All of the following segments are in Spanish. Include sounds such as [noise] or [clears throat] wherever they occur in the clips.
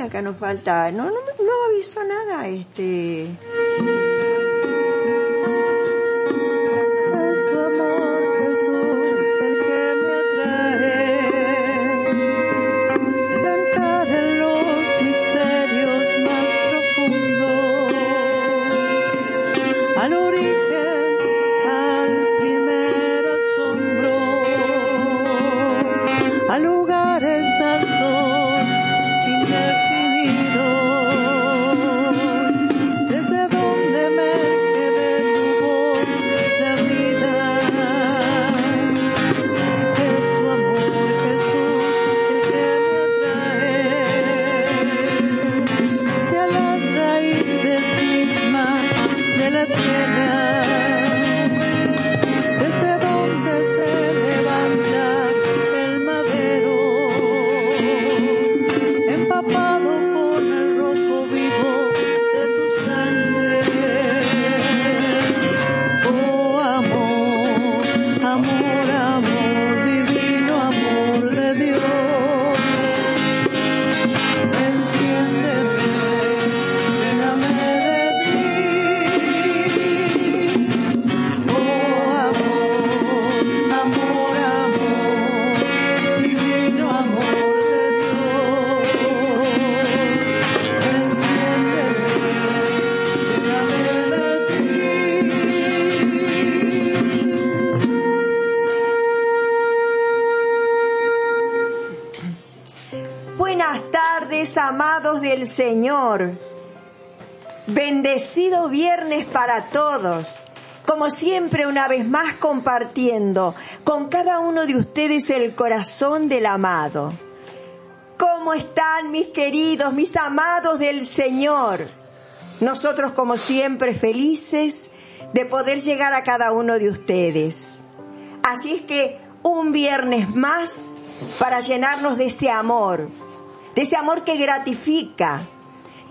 Acá nos falta, no, no, no avisó nada, este... Bendecido viernes para todos. Como siempre, una vez más compartiendo con cada uno de ustedes el corazón del amado. ¿Cómo están mis queridos, mis amados del Señor? Nosotros como siempre felices de poder llegar a cada uno de ustedes. Así es que un viernes más para llenarnos de ese amor, de ese amor que gratifica,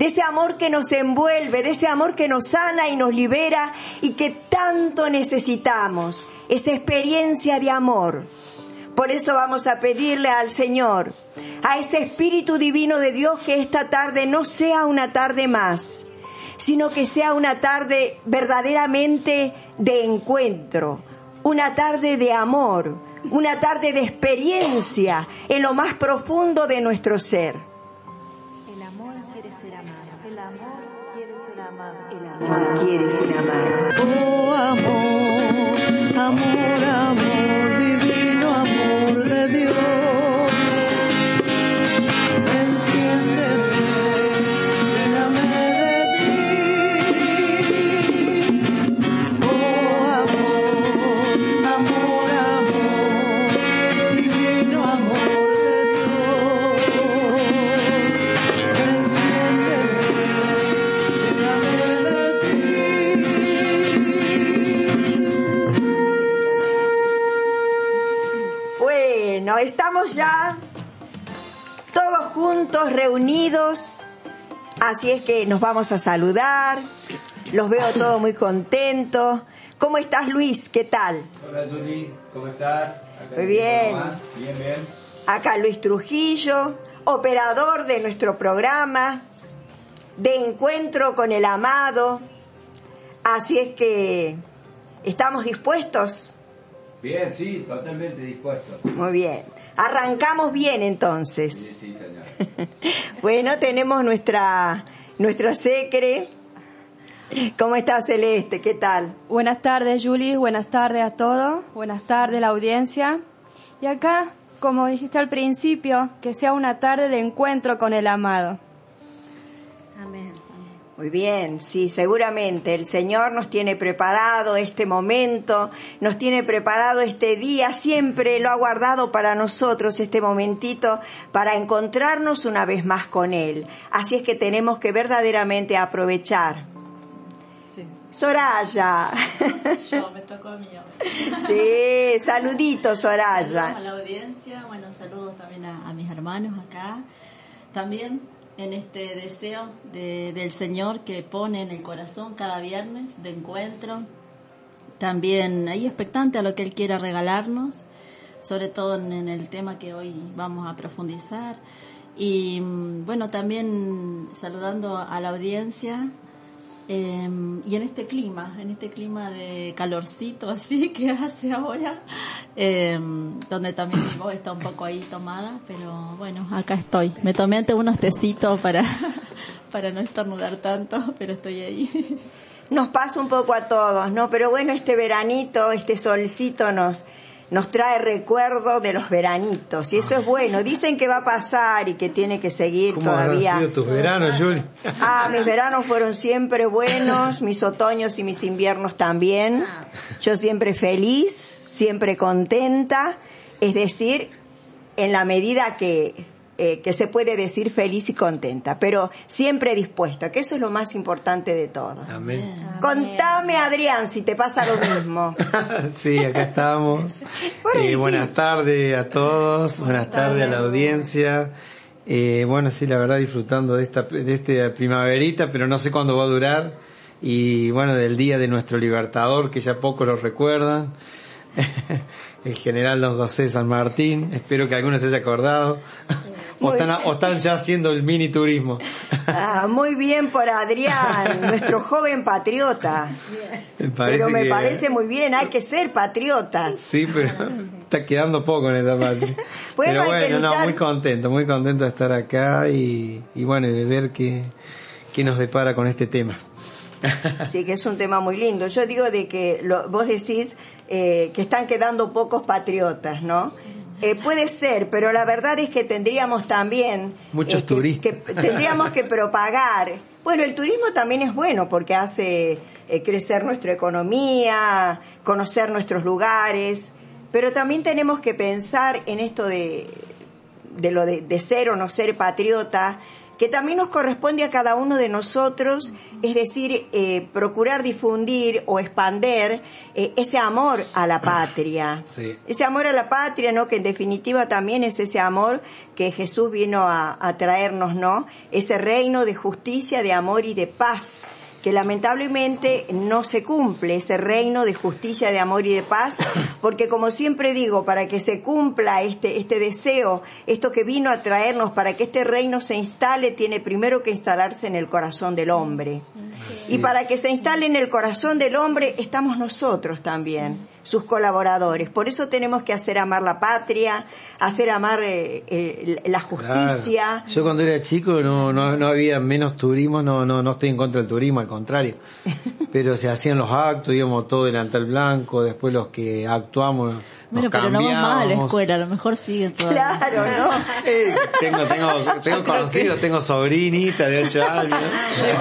de ese amor que nos envuelve, de ese amor que nos sana y nos libera y que tanto necesitamos, esa experiencia de amor. Por eso vamos a pedirle al Señor, a ese Espíritu Divino de Dios, que esta tarde no sea una tarde más, sino que sea una tarde verdaderamente de encuentro, una tarde de amor, una tarde de experiencia en lo más profundo de nuestro ser. Amado. El amor quiere ser amado. Oh amor, amor, amor, divino amor de Dios. Estamos ya todos juntos, reunidos, así es que nos vamos a saludar, los veo todos muy contentos. ¿Cómo estás Luis? ¿Qué tal? Hola Juli, ¿cómo estás? muy bien. Bien, bien. Acá Luis Trujillo, operador de nuestro programa de encuentro con el amado. Así es que estamos dispuestos Bien, sí, totalmente dispuesto. Muy bien. Arrancamos bien entonces. Sí, señor. [laughs] bueno, tenemos nuestra nuestro secre. ¿Cómo está Celeste? ¿Qué tal? Buenas tardes, Julie. Buenas tardes a todos. Buenas tardes, la audiencia. Y acá, como dijiste al principio, que sea una tarde de encuentro con el amado. Muy bien, sí, seguramente el Señor nos tiene preparado este momento, nos tiene preparado este día, siempre lo ha guardado para nosotros este momentito para encontrarnos una vez más con Él. Así es que tenemos que verdaderamente aprovechar. Sí. Soraya. Yo, me [laughs] tocó a mí. Sí, saluditos Soraya. Saludos a la audiencia, bueno, saludos también a, a mis hermanos acá. También en este deseo del Señor que pone en el corazón cada viernes de encuentro. También ahí expectante a lo que Él quiera regalarnos, sobre todo en, el tema que hoy vamos a profundizar. Y mm, bueno, también saludando a la audiencia. Eh, y en este clima, en este clima de calorcito así [laughs] que hace ahora, eh, donde también mi voz está un poco ahí tomada, pero bueno, acá estoy. Me tomé antes unos tecitos para, [laughs] para no estornudar tanto, pero estoy ahí. [laughs] Nos pasa un poco a todos, ¿no? Pero bueno, este veranito, este solcito nos, nos trae recuerdo de los veranitos y eso es bueno. Dicen que va a pasar y que tiene que seguir ¿Cómo todavía. sido tus veranos, Juli? [laughs] Ah, mis veranos fueron siempre buenos, mis otoños y mis inviernos también. Yo siempre feliz, siempre contenta, es decir, en la medida que, eh, que se puede decir feliz y contenta, pero siempre dispuesta, que eso es lo más importante de todo. Amén. Contame, Adrián, si te pasa lo mismo. [laughs] sí, acá estamos. [laughs] Eh, buenas tardes a todos, buenas tardes a la audiencia. Eh, bueno, sí, la verdad disfrutando de esta, de esta primaverita, pero no sé cuándo va a durar. Y bueno, del día de nuestro libertador, que ya pocos lo recuerdan. [laughs] El general Don José San Martín, espero que algunos se haya acordado. O están, o están ya haciendo el mini turismo. Ah, muy bien por Adrián, [laughs] nuestro joven patriota. Me Pero me que- parece muy bien, hay que ser patriotas. Sí, pero está quedando poco en esta. [laughs] Bueno, pero bueno, no, muy contento, muy contento de estar acá y, y bueno, de ver qué, qué nos depara con este tema. Sí, que es un tema muy lindo. Yo digo de que lo- vos decís eh, que están quedando pocos patriotas, ¿no? Eh, puede ser, pero la verdad es que tendríamos también... Muchos eh, que- turistas. que tendríamos que propagar. Bueno, el turismo también es bueno porque hace crecer nuestra economía, conocer nuestros lugares, pero también tenemos que pensar en esto de, de lo de, de ser o no ser patriota, que también nos corresponde a cada uno de nosotros, es decir, eh, procurar difundir o expander eh, ese amor a la patria. [coughs] Sí. Ese amor a la patria, ¿no? Que en definitiva también es ese amor que Jesús vino a, a traernos, ¿no? Ese reino de justicia, de amor y de paz que lamentablemente no se cumple ese reino de justicia, de amor y de paz, [coughs] porque como siempre digo, para que se cumpla este, este deseo, esto que vino a traernos, para que este reino se instale, tiene primero que instalarse en el corazón del hombre. Y para que se instale en el corazón del hombre, estamos nosotros también, sus colaboradores. Por eso tenemos que hacer amar la patria, hacer amar eh, eh, la justicia. Claro. Yo cuando era chico no, no, no había menos turismo, no, no, no estoy en contra del turismo, al contrario. [laughs] Pero se hacían los actos, íbamos todo delantal blanco, después los que actuamos Bueno, pero no vamos más a la escuela, a lo mejor siguen todavía. Claro, ¿no? [laughs] Eh, tengo, tengo, tengo conocidos, tengo sobrinita de 8 años. Hacen.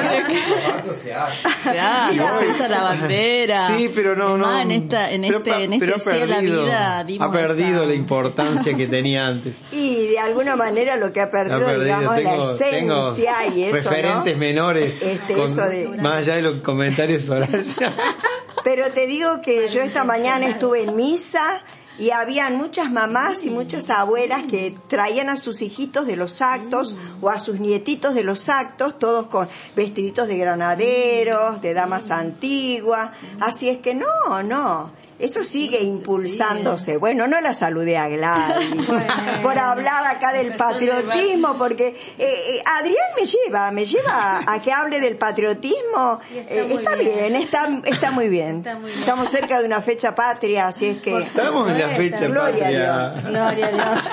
Claro, Mira. se usa la bandera. Sí, pero no, no. en, esta, en pero este, en pero este ha de la perdido- vida dimos Ha perdido esa- la importancia que tenía antes. [laughs] Y de alguna manera lo que ha Ha perdido, perdido. digamos, la Tengo, tengo esencia y eso, referentes ¿no? menores. Este, con- eso de- Más allá de los comentarios Horacia. [laughs] Pero te digo que yo esta mañana estuve en misa y habían muchas mamás y muchas abuelas que traían a sus hijitos de los actos o a sus nietitos de los actos, todos con vestiditos de granaderos, de damas antiguas. Así es que no, no. Eso sigue impulsándose. Bueno, no la saludé a Gladys [laughs] por hablar acá del patriotismo, porque eh, eh, Adrián me lleva, me lleva a que hable del patriotismo. [laughs] Está Eh, está bien. bien, está, está muy bien. Está muy bien. Estamos cerca de una fecha patria, así es que... Estamos en la fecha Gloria a patria. Gloria a Dios.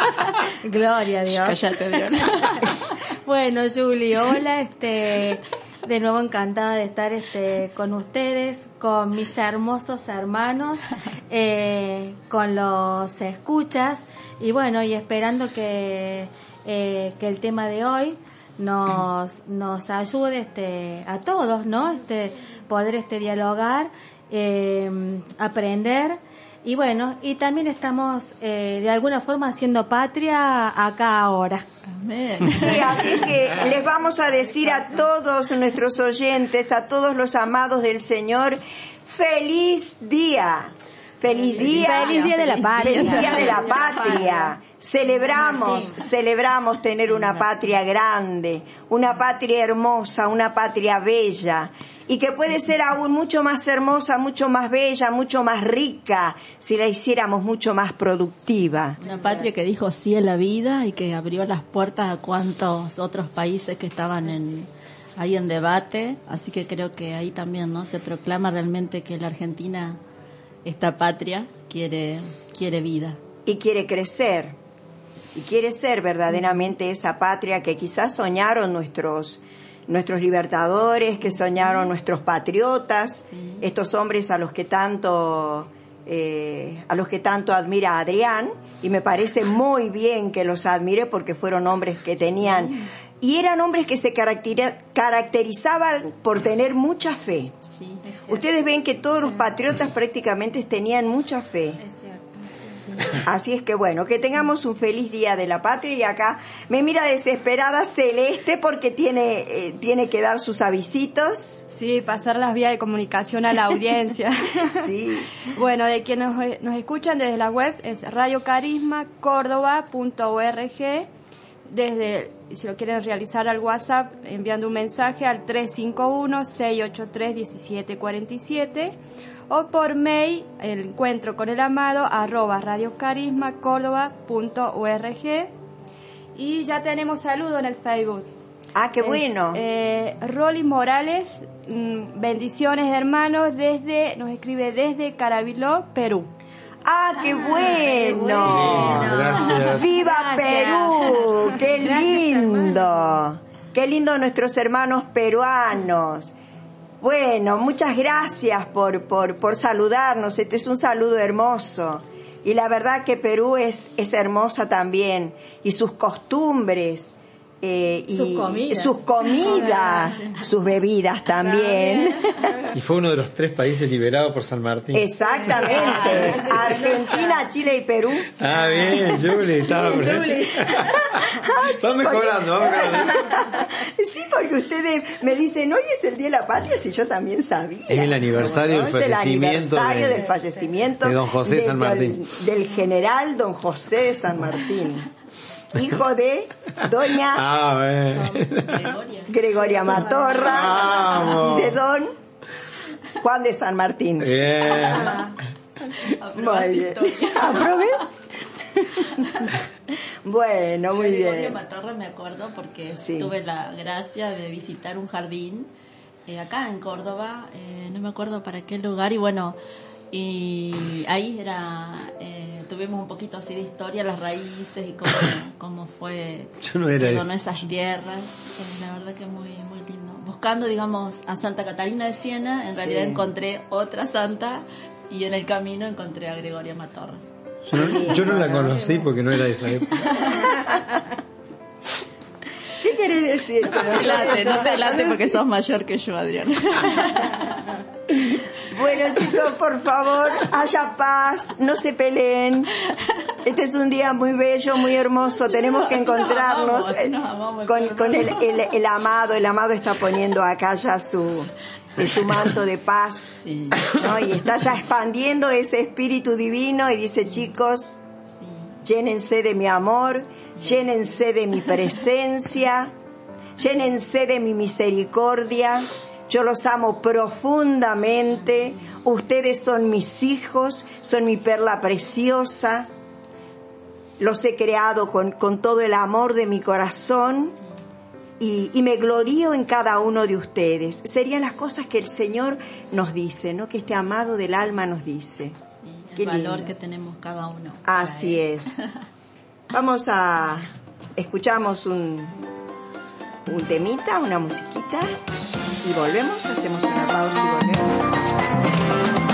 [laughs] Gloria a Dios. Cállate, Diana. Bueno, Julie, hola, este, de nuevo encantada de estar este, con ustedes, con mis hermosos hermanos, [laughs] eh, con los escuchas, y bueno, y esperando que, eh, que el tema de hoy nos, nos ayude este, a todos, ¿no? Este, poder este, dialogar, eh, aprender, y bueno, y también estamos eh, de alguna forma haciendo patria acá ahora. Amén. Sí, así que les vamos a decir a todos nuestros oyentes, a todos los amados del Señor, feliz día. Feliz día. Feliz día de la patria. Feliz día de la patria. Celebramos, celebramos tener una patria grande, una patria hermosa, una patria bella y que puede ser aún mucho más hermosa, mucho más bella, mucho más rica si la hiciéramos mucho más productiva. Una patria que dijo sí a la vida y que abrió las puertas a cuantos otros países que estaban en, ahí en debate. Así que creo que ahí también no se proclama realmente que la Argentina, esta patria, quiere, quiere vida. y quiere crecer y quiere ser verdaderamente esa patria que quizás soñaron nuestros nuestros libertadores, que soñaron nuestros patriotas, estos hombres a los que tanto eh, a los que tanto admira Adrián y me parece muy bien que los admire porque fueron hombres que tenían y eran hombres que se caracteri- caracterizaban por tener mucha fe. Sí, Ustedes ven que todos los patriotas prácticamente tenían mucha fe. Es. [laughs] Así es que bueno, que tengamos un feliz día de la patria y acá me mira desesperada Celeste porque tiene, eh, tiene que dar sus avisitos. Sí, pasar las vías de comunicación a la audiencia. [laughs] Sí. Bueno, de quienes nos, nos escuchan desde la web es radiocarismacórdoba.org. Desde, si lo quieren realizar al WhatsApp, enviando un mensaje al 351-683-1747 o por mail, el encuentro con el amado, arroba radiocarismacórdoba.org. Y ya tenemos saludo en el Facebook. Ah, qué bueno. Eh, Rolly Morales, mm, bendiciones hermanos, desde, nos escribe desde Carabiló, Perú. ah, qué bueno. bueno. Gracias. ¡Viva Gracias. Perú! ¡Qué Gracias, lindo! ¡Qué lindo nuestros hermanos peruanos! Bueno, muchas gracias por, por, por saludarnos. Este es un saludo hermoso. Y la verdad que Perú es, es hermosa también. Y sus costumbres. Eh, y Sus comidas. sus comidas, [laughs] sus bebidas también. Y fue uno de los tres países liberados por San Martín. Exactamente. Argentina, Chile y Perú. Ah, bien, Julie, estaba por ahí. Vamos mejorando. Sí, porque ustedes me dicen, hoy es el Día de la Patria, si yo también sabía. Es el aniversario del Es el fallecimiento aniversario de- del fallecimiento de don José de- San Martín. Del, del general don José de San Martín, hijo de doña [laughs] Ah. Gregoria. Gregoria Matorra Vamos. y de don Juan de San Martín. Bien. Muy bien. [laughs] ¿Aprobé? bueno, muy Gregoria bien. Matorra me acuerdo porque Sí. tuve la gracia de visitar un jardín eh, acá en Córdoba, eh, no me acuerdo para qué lugar, y bueno, y ahí era, eh, tuvimos un poquito así de historia, las raíces y cómo, [coughs] cómo fue Yo no era donó esas tierras, eh, la verdad que muy, muy lindo. Buscando, digamos, a Santa Catalina de Siena, en Sí. realidad encontré otra santa y en el camino encontré a Gregoria Matorras. Yo no, yo no la [laughs] conocí porque no era de esa época. [laughs] ¿Qué querés decir? [laughs] No te late, no te late porque sos mayor que yo, Adrián. [laughs] Bueno, chicos, por favor, haya paz, no se peleen. Este es un día muy bello, muy hermoso. Tenemos que [laughs] nos encontrarnos amamos, así nos amamos, con, el, el- el amado. El amado está poniendo acá ya su, su manto de paz. Sí, ¿no? Y está ya expandiendo ese espíritu divino y dice, chicos. Llénense de mi amor, llénense de mi presencia, llénense de mi misericordia. Yo los amo profundamente. Ustedes son mis hijos, son mi perla preciosa. Los he creado con, con todo el amor de mi corazón y, y me glorío en cada uno de ustedes. Serían las cosas que el Señor nos dice, ¿no? Que este amado del alma nos dice. Qué valor lindo. que tenemos cada uno. Así es. [laughs] Vamos a escuchamos un un temita, una musiquita y volvemos, hacemos una pausa y volvemos.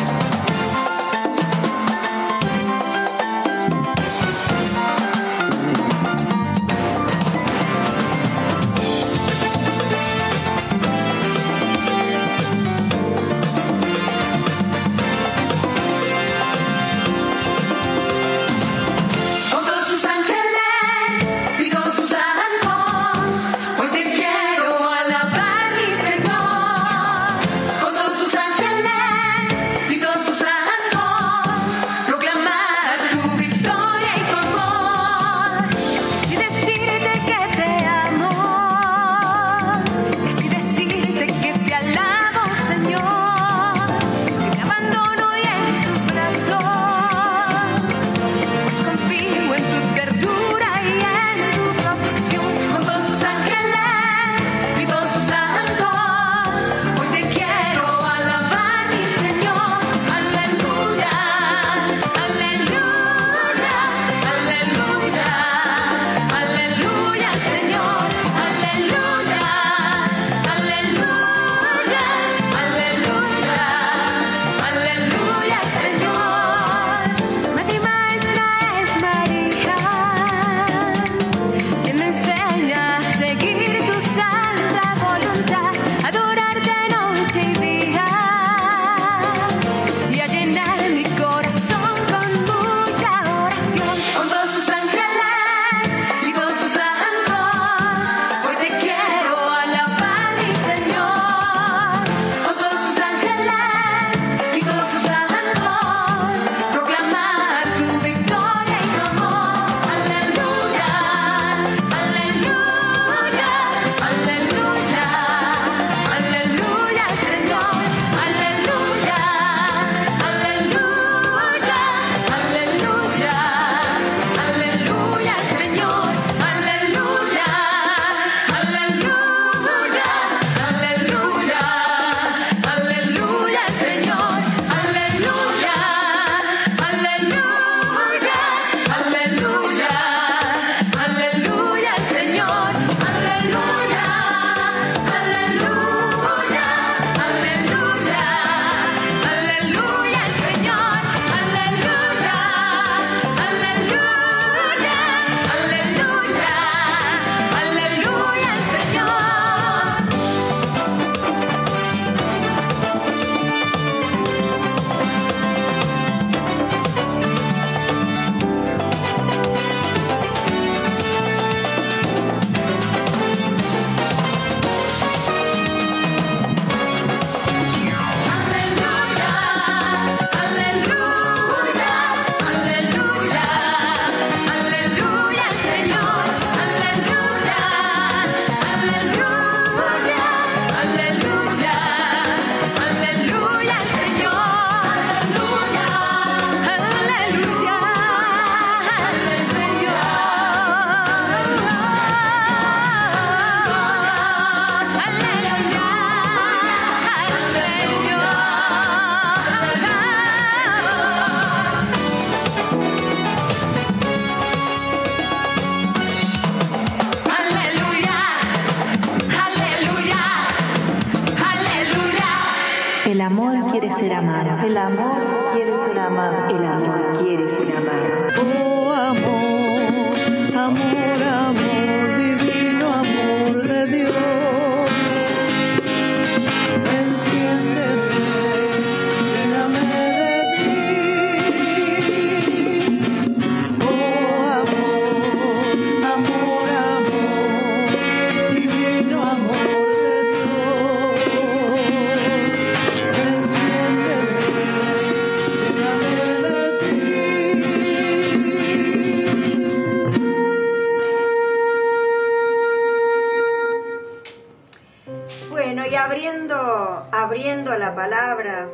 La palabra,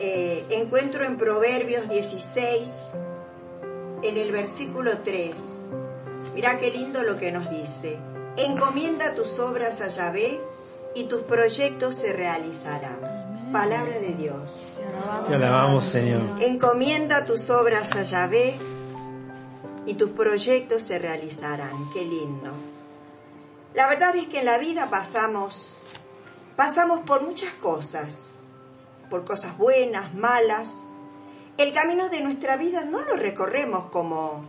eh, encuentro en Proverbios 16, en el versículo 3. Mirá qué lindo lo que nos dice. Encomienda tus obras a Yahvé y tus proyectos se realizarán. Palabra de Dios. Te alabamos, Señor. Encomienda tus obras a Yahvé y tus proyectos se realizarán. Qué lindo. La verdad es que en la vida pasamos, pasamos por muchas cosas, por cosas buenas, malas. El camino de nuestra vida no lo recorremos como,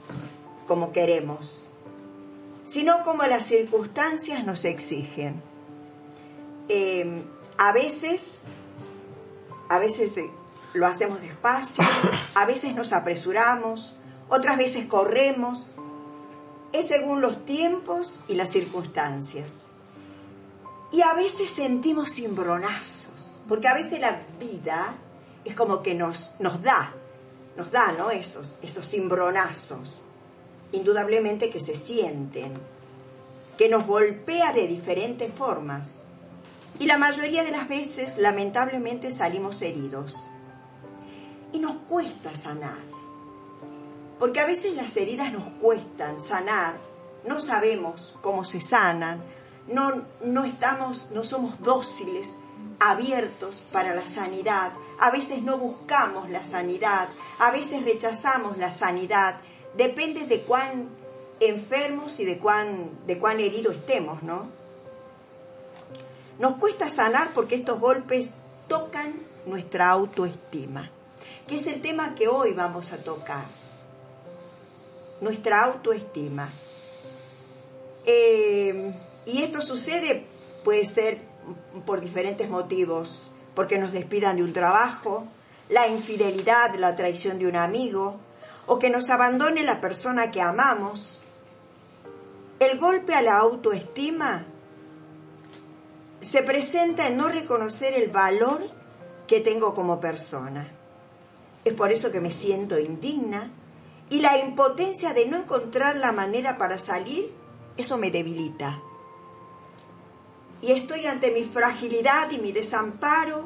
como queremos, sino como las circunstancias nos exigen. Eh, a veces, a veces eh, lo hacemos despacio, a veces nos apresuramos, otras veces corremos, es según los tiempos y las circunstancias. Y a veces sentimos cimbronazos, porque a veces la vida es como que nos, nos da, nos da, ¿no? Esos, esos cimbronazos, indudablemente que se sienten, que nos golpea de diferentes formas. Y la mayoría de las veces, lamentablemente, salimos heridos. Y nos cuesta sanar. Porque a veces las heridas nos cuestan sanar, no sabemos cómo se sanan, no, no estamos, no somos dóciles, abiertos para la sanidad, a veces no buscamos la sanidad, a veces rechazamos la sanidad, depende de cuán enfermos y de cuán, de cuán herido estemos, ¿no? Nos cuesta sanar porque estos golpes tocan nuestra autoestima, que es el tema que hoy vamos a tocar nuestra autoestima. Eh, y esto sucede, puede ser por diferentes motivos, porque nos despidan de un trabajo, la infidelidad, la traición de un amigo, o que nos abandone la persona que amamos. El golpe a la autoestima se presenta en no reconocer el valor que tengo como persona. Es por eso que me siento indigna, y la impotencia de no encontrar la manera para salir, eso me debilita. Y estoy ante mi fragilidad y mi desamparo.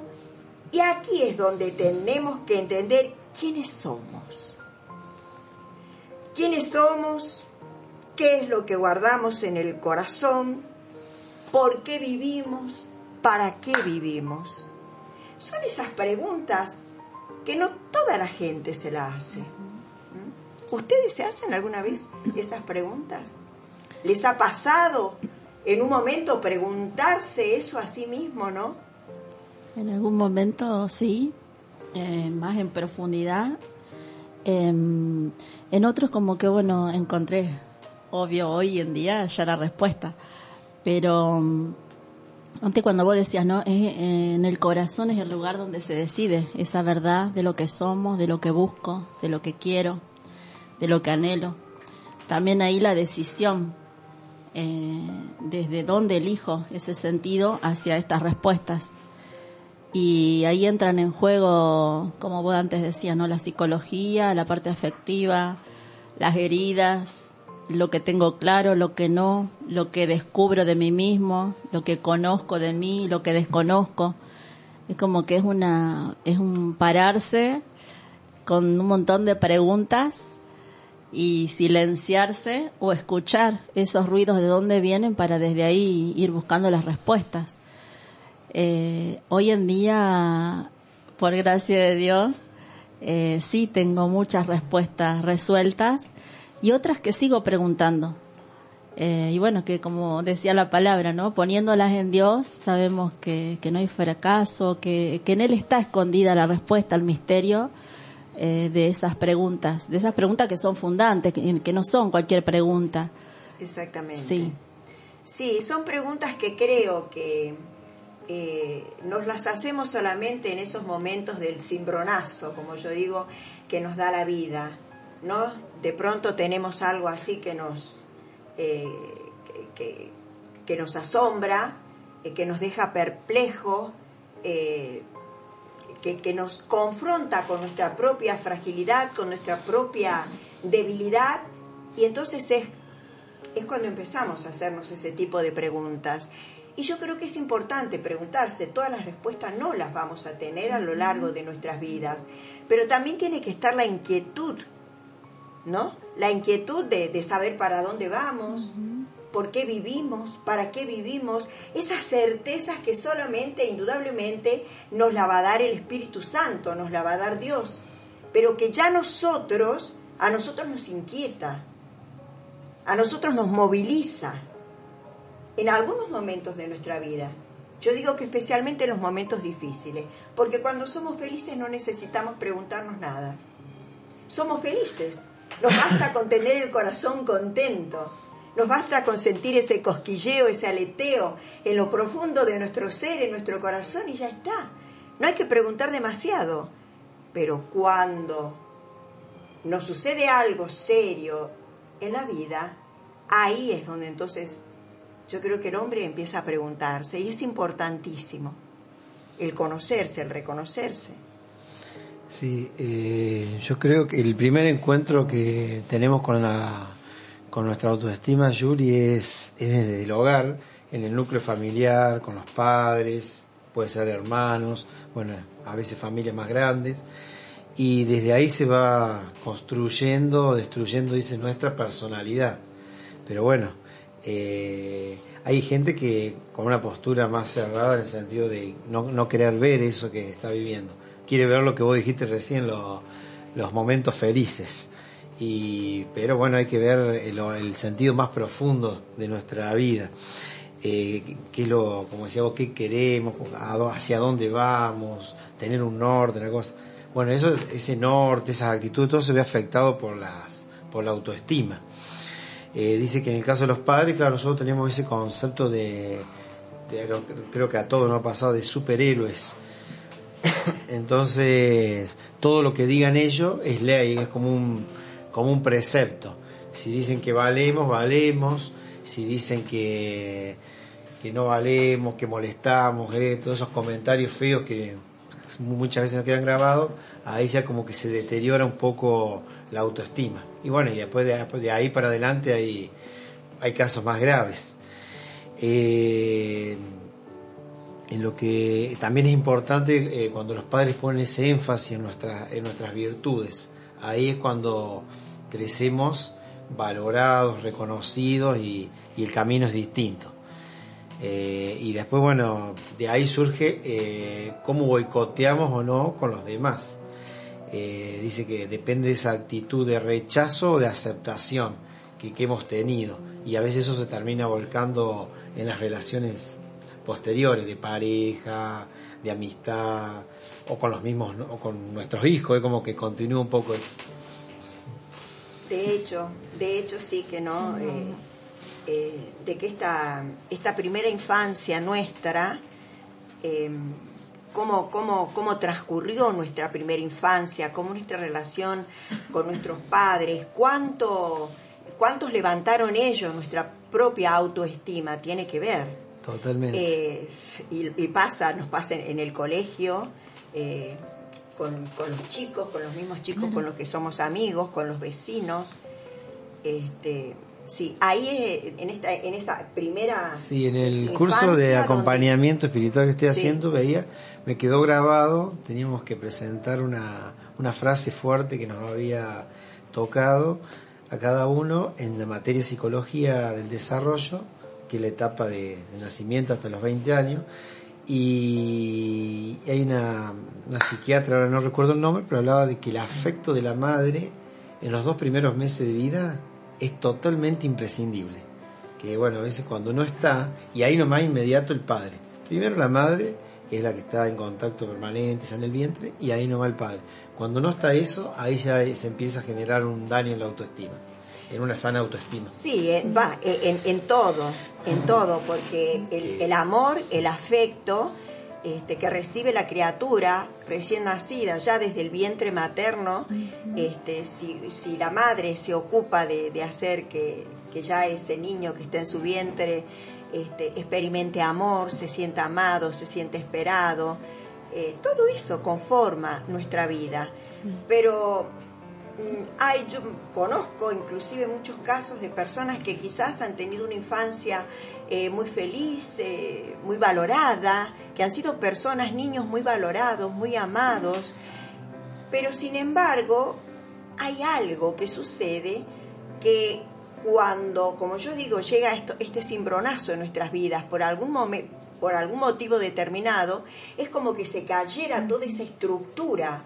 Y aquí es donde tenemos que entender quiénes somos. ¿Quiénes somos? ¿Qué es lo que guardamos en el corazón? ¿Por qué vivimos? ¿Para qué vivimos? Son esas preguntas que no toda la gente se la hace. ¿Ustedes se hacen alguna vez esas preguntas? ¿Les ha pasado en un momento preguntarse eso a sí mismo, no? En algún momento sí, eh, más en profundidad. Em, en otros como que, bueno, encontré, obvio, hoy en día ya la respuesta. Pero mm, antes cuando vos decías, ¿no? Es, en el corazón es el lugar donde se decide esa verdad de lo que somos, de lo que busco, de lo que quiero, de lo que anhelo. También ahí la decisión, eh, desde dónde elijo ese sentido hacia estas respuestas. Y ahí entran en juego, como vos antes decías, ¿no? La psicología, la parte afectiva, las heridas, lo que tengo claro, lo que no, lo que descubro de mí mismo, lo que conozco de mí, lo que desconozco. Es como que es una, es un pararse con un montón de preguntas y silenciarse o escuchar esos ruidos de dónde vienen para desde ahí ir buscando las respuestas. Eh, hoy en día, por gracia de Dios, eh, sí tengo muchas respuestas resueltas y otras que sigo preguntando. Eh, y bueno, que como decía la palabra, ¿no? Poniéndolas en Dios, sabemos que, que no hay fracaso, que, que en Él está escondida la respuesta al misterio eh, de esas preguntas, de esas preguntas que son fundantes, que, que no son cualquier pregunta. Exactamente. Sí. Sí, son preguntas que creo que eh, nos las hacemos solamente en esos momentos del cimbronazo, como yo digo, que nos da la vida, ¿no? De pronto tenemos algo así que nos, eh, que, que- nos asombra, eh, que nos deja perplejo, que, que nos confronta con nuestra propia fragilidad, con nuestra propia debilidad, y entonces es es cuando empezamos a hacernos ese tipo de preguntas. Y yo creo que es importante preguntarse, todas las respuestas no las vamos a tener a lo largo de nuestras vidas, pero también tiene que estar la inquietud, ¿no? La inquietud de, de saber para dónde vamos, por qué vivimos, para qué vivimos, esas certezas que solamente, indudablemente, nos la va a dar el Espíritu Santo, nos la va a dar Dios, pero que ya nosotros, a nosotros nos inquieta, a nosotros nos moviliza en algunos momentos de nuestra vida. Yo digo que especialmente en los momentos difíciles, porque cuando somos felices no necesitamos preguntarnos nada. Somos felices. Nos basta con tener el corazón contento. Nos basta con sentir ese cosquilleo, ese aleteo en lo profundo de nuestro ser, en nuestro corazón y ya está. No hay que preguntar demasiado. Pero cuando nos sucede algo serio en la vida, ahí es donde entonces yo creo que el hombre empieza a preguntarse y es importantísimo el conocerse, el reconocerse. Sí, eh, yo creo que el primer encuentro que tenemos con la con nuestra autoestima, Yuri, es, es desde el hogar, en el núcleo familiar, con los padres, puede ser hermanos, bueno, a veces familias más grandes, y desde ahí se va construyendo, destruyendo, dice, nuestra personalidad. Pero bueno, eh, hay gente que con una postura más cerrada en el sentido de no, no querer ver eso que está viviendo. Quiere ver lo que vos dijiste recién, lo- los momentos felices. Y, pero bueno, hay que ver el, el sentido más profundo de nuestra vida. Eh, qué es lo, como decía vos, qué queremos, hacia dónde vamos, tener un norte, una cosa. Bueno, eso, ese norte, esas actitudes, todo se ve afectado por las, por la autoestima. Eh, dice que en el caso de los padres, claro, nosotros tenemos ese concepto de, de creo que a todos nos ha pasado, de superhéroes. [coughs] Entonces, todo lo que digan ellos es ley, es como un, como un precepto. Si dicen que valemos, valemos. Si dicen que, que no valemos, que molestamos, eh, todos esos comentarios feos que muchas veces nos quedan grabados, ahí ya como que se deteriora un poco la autoestima. Y bueno, y después de, ahí para adelante hay, hay casos más graves. Eh, en lo que también es importante eh, cuando los padres ponen ese énfasis en, nuestra, en nuestras virtudes. Ahí es cuando crecemos valorados, reconocidos y, el camino es distinto. Eh, y después, bueno, de ahí surge eh, cómo boicoteamos o no con los demás. Eh, dice que depende de esa actitud de rechazo o de aceptación que, que hemos tenido. Y a veces eso se termina volcando en las relaciones posteriores de pareja, de amistad, o con los mismos, ¿no? o con nuestros hijos, es como que continúa un poco es De hecho, de hecho sí que no, eh, eh, de que esta, esta primera infancia nuestra, eh, cómo, cómo, cómo transcurrió nuestra primera infancia, cómo nuestra relación con nuestros padres, cuánto, cuántos levantaron ellos nuestra propia autoestima, tiene que ver. Totalmente. Eh, y, y pasa, nos pasa en, en el colegio, eh, con, con los chicos, con los mismos chicos con los que somos amigos, con los vecinos. Este, sí, ahí eh, en esta, en esa primera Sí, en el curso de donde- acompañamiento espiritual que estoy Sí. haciendo, veía, me quedó grabado, teníamos que presentar una, una frase fuerte que nos había tocado a cada uno en la materia psicología del desarrollo, que es la etapa de, nacimiento hasta los 20 años, y hay una, una psiquiatra, ahora no recuerdo el nombre, pero hablaba de que el afecto de la madre en los dos primeros meses de vida es totalmente imprescindible. que bueno, a veces cuando no está, y ahí nomás inmediato el padre. Primero la madre, que es la que está en contacto permanente ya en el vientre, y ahí nomás el padre. Cuando no está eso, ahí ya se empieza a generar un daño en la autoestima, en una sana autoestima. Sí, eh, va, eh, en, en todo, en todo, porque el, el amor, el afecto este, que recibe la criatura recién nacida, ya desde el vientre materno, este, si, si la madre se ocupa de, de hacer que, que ya ese niño que está en su vientre este, experimente amor, se sienta amado, se siente esperado, eh, todo eso conforma nuestra vida. Pero Hay, yo conozco inclusive muchos casos de personas que quizás han tenido una infancia eh, muy feliz, eh, muy valorada, que han sido personas, niños muy valorados, muy amados, pero sin embargo hay algo que sucede que cuando, como yo digo, llega esto, este cimbronazo en nuestras vidas por algún momento, por algún motivo determinado, es como que se cayera toda esa estructura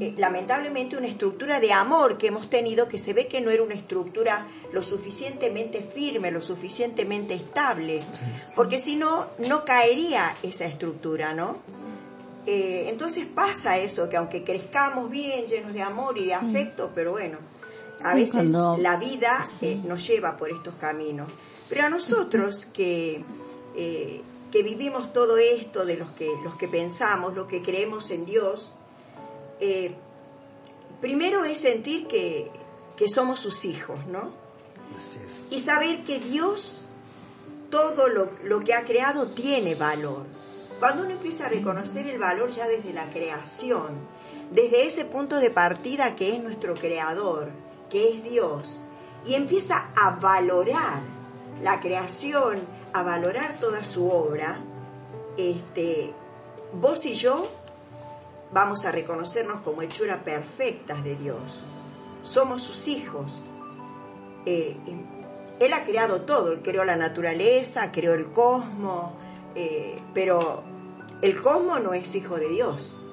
eh, lamentablemente una estructura de amor que hemos tenido que se ve que no era una estructura lo suficientemente firme, lo suficientemente estable, porque si no, no caería esa estructura, ¿no? Eh, entonces pasa eso, que aunque crezcamos bien, llenos de amor y de afecto, pero bueno, a Sí, veces cuando- la vida Sí. eh, nos lleva por estos caminos. Pero a nosotros que, eh, que vivimos todo esto, de los que, los que pensamos, los que creemos en Dios, eh, primero es sentir que, que somos sus hijos, ¿no? Así es. Y saber que Dios, todo lo, lo que ha creado tiene valor. Cuando uno empieza a reconocer el valor ya desde la creación, desde ese punto de partida que es nuestro creador, que es Dios, y empieza a valorar la creación, a valorar toda su obra, este, vos y yo vamos a reconocernos como hechuras perfectas de Dios. Somos sus hijos. Eh, él ha creado todo, Él creó la naturaleza, creó el cosmos, eh, pero el cosmos no es hijo de Dios.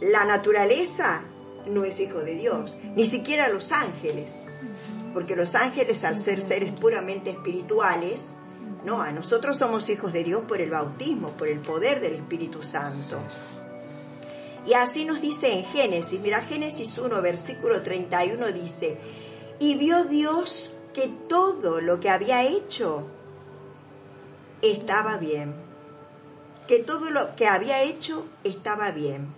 La naturaleza no es hijo de Dios, ni siquiera los ángeles, porque los ángeles al ser seres puramente espirituales, no, a nosotros somos hijos de Dios por el bautismo, por el poder del Espíritu Santo. Y así nos dice en Génesis, mira Génesis 1, versículo 31 dice, y vio Dios que todo lo que había hecho estaba bien, que todo lo que había hecho estaba bien.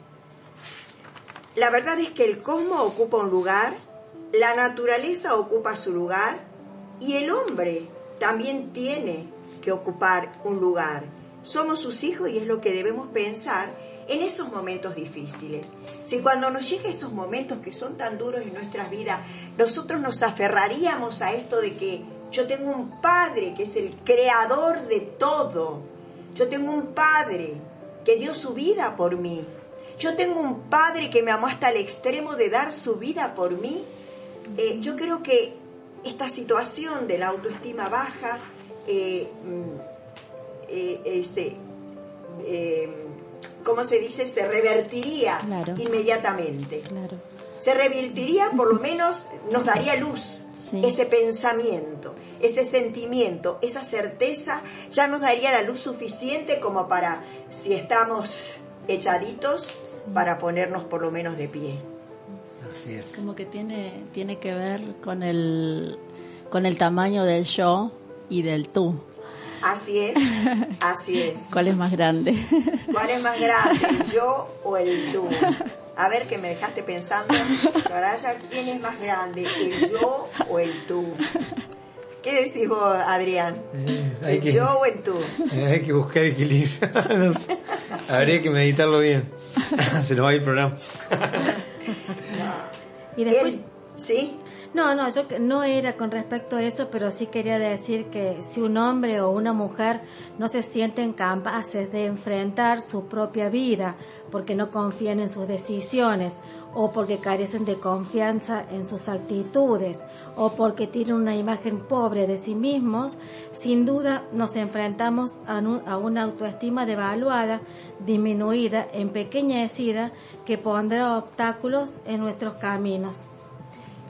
La verdad es que el cosmos ocupa un lugar, la naturaleza ocupa su lugar y el hombre también tiene que ocupar un lugar. Somos sus hijos y es lo que debemos pensar en esos momentos difíciles. Si cuando nos lleguen esos momentos que son tan duros en nuestras vidas, nosotros nos aferraríamos a esto de que yo tengo un padre que es el creador de todo. Yo tengo un padre que dio su vida por mí. Yo tengo un padre que me amó hasta el extremo de dar su vida por mí. Eh, yo creo que esta situación de la autoestima baja eh, mm, eh, se, eh, ¿cómo se dice? Se revertiría Claro. inmediatamente. Claro. Se revertiría, por lo menos nos daría luz. Sí. Ese pensamiento, ese sentimiento, esa certeza, ya nos daría la luz suficiente como para, si estamos echaditos, para ponernos por lo menos de pie. Así es. Como que tiene, tiene que ver con el, con el tamaño del yo y del tú. Así es, así es. [laughs] ¿Cuál es más grande? [laughs] ¿Cuál es más grande, el yo o el tú? A ver, que me dejaste pensando, Soraya, ¿quién es más grande, el yo o el tú? ¿Qué decís vos, Adrián? Eh, hay, ¿El que, yo o el tú? eh, hay que buscar equilibrio. [laughs] No sé. Habría que meditarlo bien. Se nos va a ir el programa. Y después, ¿Sí? No, no, yo no era con respecto a eso, pero sí quería decir que si un hombre o una mujer no se sienten capaces de enfrentar su propia vida porque no confían en sus decisiones o porque carecen de confianza en sus actitudes o porque tienen una imagen pobre de sí mismos, sin duda nos enfrentamos a una autoestima devaluada, disminuida, empequeñecida, que pondrá obstáculos en nuestros caminos.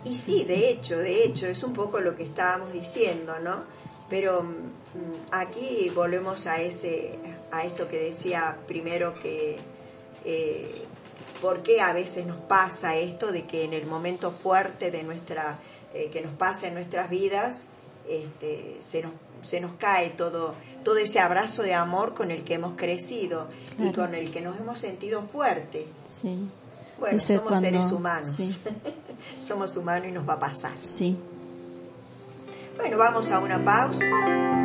Y sí, de hecho, de hecho, es un poco lo que estábamos diciendo, ¿no? Pero mm, aquí volvemos a ese, a esto que decía primero que eh, por qué a veces nos pasa esto de que en el momento fuerte de nuestra, eh, que nos pasa en nuestras vidas, este, se nos se nos cae todo todo ese abrazo de amor con el que hemos crecido y con el que nos hemos sentido fuerte. Sí. Bueno, somos cuando- seres humanos. sí. [laughs] somos humanos y nos va a pasar. Sí. Bueno, vamos a una pausa.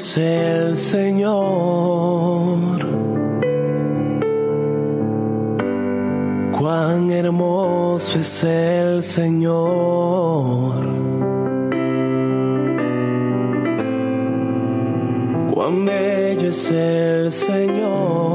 Es el Señor. Cuán hermoso es el Señor. Cuán bello es el Señor.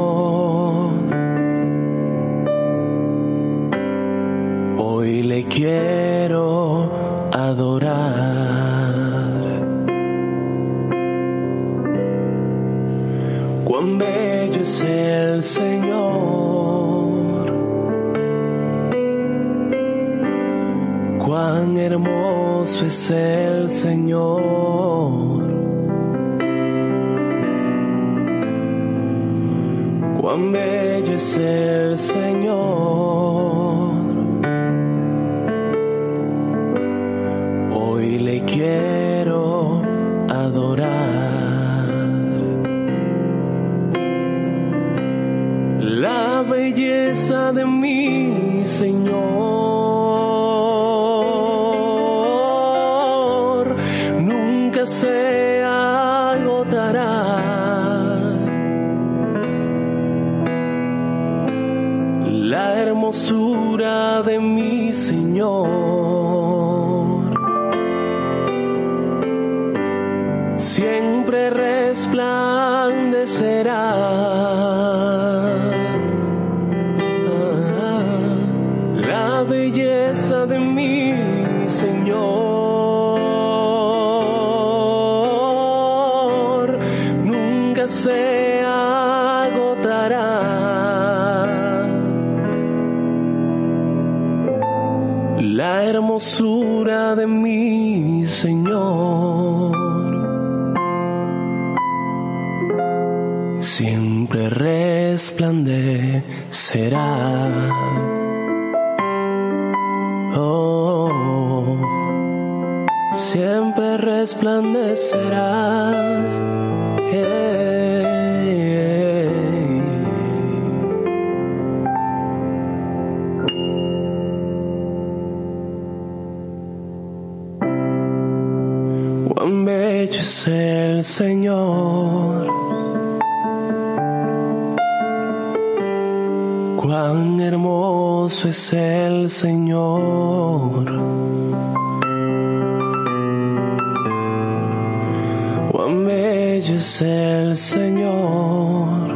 Es el Señor.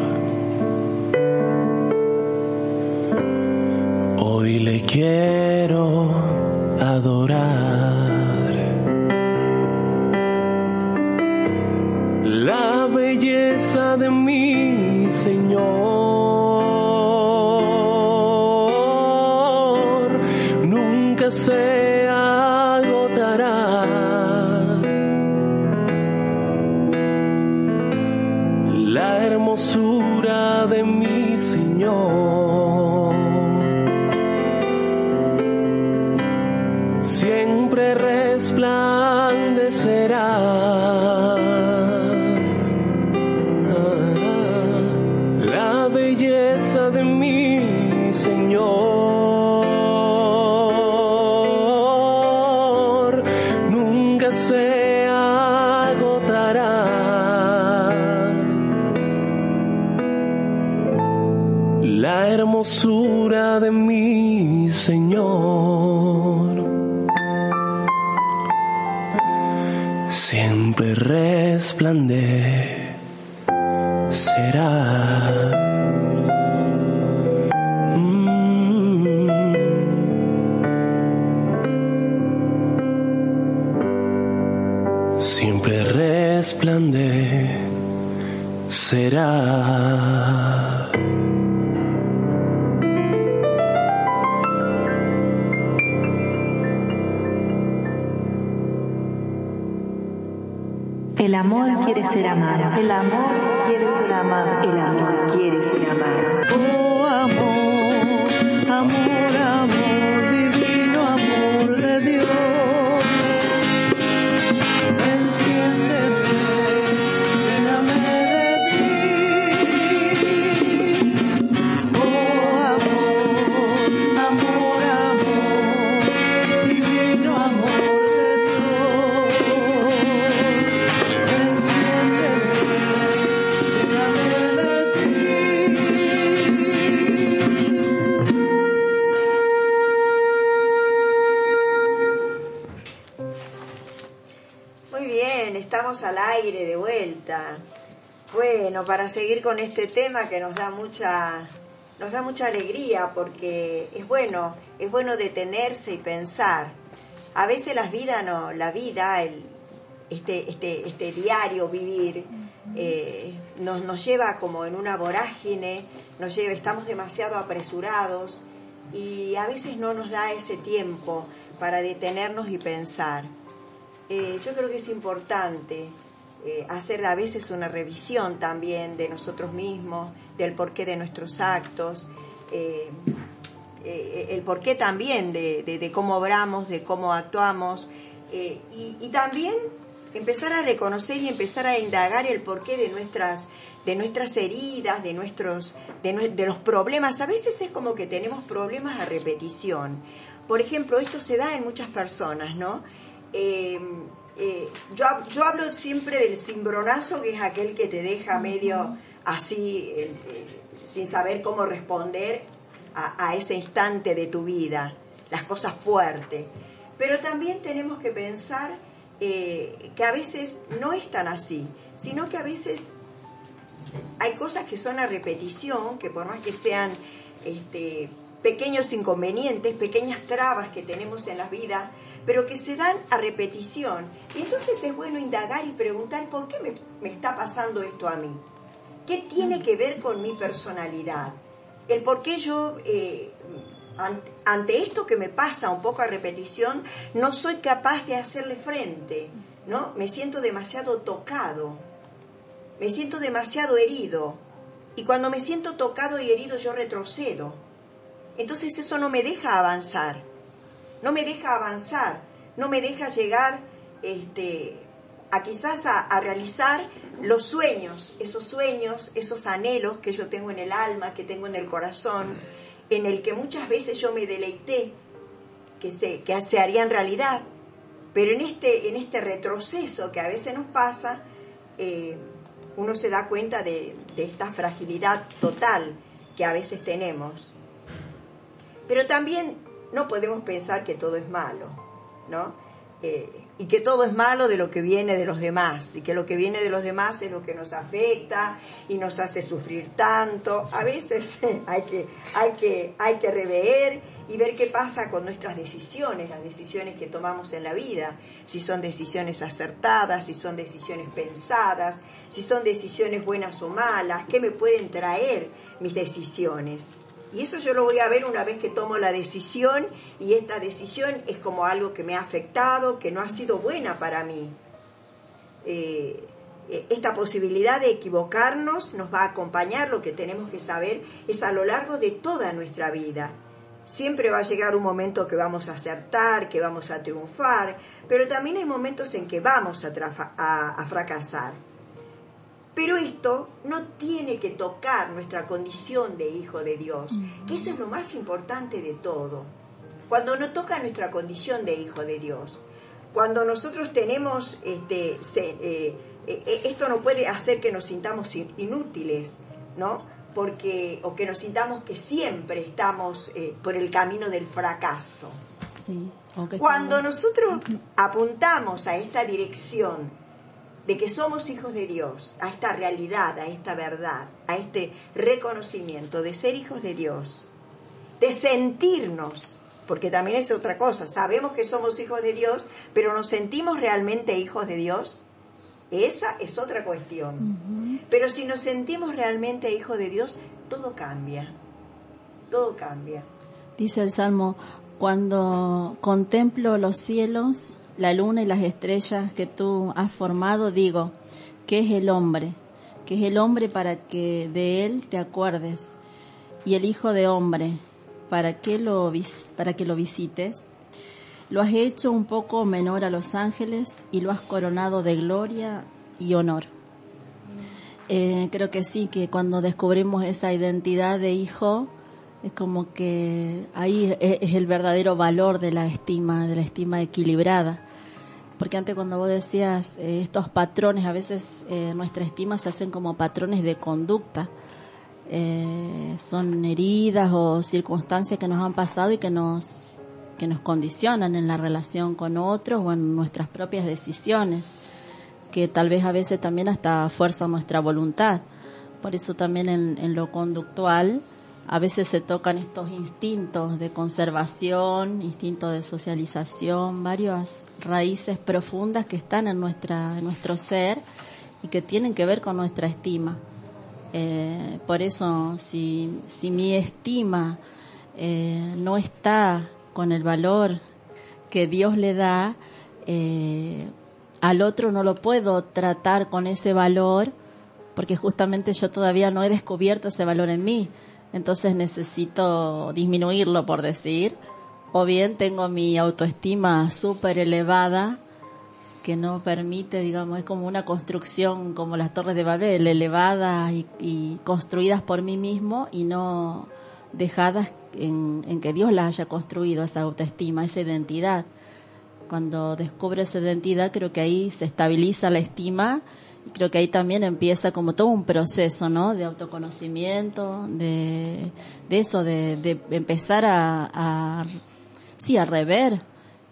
Hoy le quiero adorar. La belleza de mi Señor nunca se resplandecerá. Mm. Siempre resplandecerá. El amor para seguir con este tema que nos da mucha nos da mucha alegría porque es bueno, es bueno detenerse y pensar. A veces la vida no, la vida, el, este, este, este diario vivir eh, nos, nos lleva como en una vorágine, nos lleva, estamos demasiado apresurados y a veces no nos da ese tiempo para detenernos y pensar. Eh, yo creo que es importante eh, hacer a veces una revisión también de nosotros mismos, del porqué de nuestros actos, eh, eh, el porqué también de, cómo obramos, de cómo actuamos, y, también empezar a reconocer y empezar a indagar el porqué de nuestras de nuestras heridas, de nuestros de, los problemas. A veces es como que tenemos problemas a repetición. Por ejemplo, esto se da en muchas personas, ¿no? Eh, yo, yo hablo siempre del cimbronazo, que es aquel que te deja medio así, eh, eh, sin saber cómo responder a, a ese instante de tu vida, las cosas fuertes. Pero también tenemos que pensar que a veces no es tan así, sino que a veces hay cosas que son a repetición, que por más que sean este, pequeños inconvenientes, pequeñas trabas que tenemos en la vida, pero que se dan a repetición. Y entonces es bueno indagar y preguntar por qué me, me está pasando esto a mí. ¿Qué tiene que ver con mi personalidad? El por qué yo, eh, an- ante esto que me pasa un poco a repetición, no soy capaz de hacerle frente, ¿no? Me siento demasiado tocado me siento demasiado herido. Y cuando me siento tocado y herido yo retrocedo. Entonces eso no me deja avanzar. No me deja avanzar. No me deja llegar este, a quizás a, realizar los sueños, esos sueños, esos anhelos que yo tengo en el alma, que tengo en el corazón, en el que muchas veces yo me deleité, que se, que se harían realidad. Pero en este, en este retroceso que a veces nos pasa, eh, uno se da cuenta de, de esta fragilidad total que a veces tenemos. Pero también no podemos pensar que todo es malo, ¿no? Eh, y que todo es malo de lo que viene de los demás, y que lo que viene de los demás es lo que nos afecta y nos hace sufrir tanto. A veces [laughs] hay que, hay que, hay que rever y ver qué pasa con nuestras decisiones, las decisiones que tomamos en la vida, si son decisiones acertadas, si son decisiones pensadas, si son decisiones buenas o malas, qué me pueden traer mis decisiones. Y eso yo lo voy a ver una vez que tomo la decisión y esta decisión es como algo que me ha afectado, que no ha sido buena para mí. Eh, eh, esta posibilidad de equivocarnos nos va a acompañar, lo que tenemos que saber es a lo largo de toda nuestra vida. Siempre va a llegar un momento que vamos a acertar, que vamos a triunfar, pero también hay momentos en que vamos a, a fracasar. Pero esto no tiene que tocar nuestra condición de hijo de Dios, que eso es lo más importante de todo. Cuando no toca nuestra condición de hijo de Dios, cuando nosotros tenemos, este, se- eh, eh, esto no puede hacer que nos sintamos in- inútiles, ¿no? Porque, o que nos sintamos que siempre estamos eh, por el camino del fracaso. Sí. Cuando nosotros apuntamos a esta dirección de que somos hijos de Dios, a esta realidad, a esta verdad, a este reconocimiento de ser hijos de Dios, de sentirnos, porque también es otra cosa, sabemos que somos hijos de Dios, pero nos sentimos realmente hijos de Dios. Esa es otra cuestión. Pero si nos sentimos realmente hijos de Dios, todo cambia. Todo cambia. Dice el Salmo, cuando contemplo los cielos, la luna y las estrellas que tú has formado, digo, ¿qué es el hombre? ¿Qué es el hombre para que de él te acuerdes? Y el hijo de hombre, para que lo, para que lo visites. Lo has hecho un poco menor a los ángeles y lo has coronado de gloria y honor. Eh, creo que sí, que cuando descubrimos esa identidad de hijo, es como que ahí es, es el verdadero valor de la estima, de la estima equilibrada. Porque antes cuando vos decías eh, estos patrones, a veces eh, nuestra estima se hacen como patrones de conducta. Eh, son heridas o circunstancias que nos han pasado y que nos, que nos condicionan en la relación con otros o en nuestras propias decisiones, que tal vez a veces también hasta fuerzan nuestra voluntad. Por eso también en, en lo conductual a veces se tocan estos instintos de conservación, instintos de socialización, varias raíces profundas que están en, nuestra, en nuestro ser y que tienen que ver con nuestra estima. Eh, por eso, si, si mi estima eh, no está con el valor que Dios le da, eh, al otro no lo puedo tratar con ese valor porque justamente yo todavía no he descubierto ese valor en mí. Entonces necesito disminuirlo, por decir. O bien tengo mi autoestima súper elevada que no permite, digamos, es como una construcción como las torres de Babel, elevadas y, y construidas por mí mismo y no dejadas en, en que Dios las haya construido, esa autoestima, esa identidad. Cuando descubre esa identidad, creo que ahí se estabiliza la estima y creo que ahí también empieza como todo un proceso, ¿no? De autoconocimiento, de, de eso, de, de empezar a, a, sí, a rever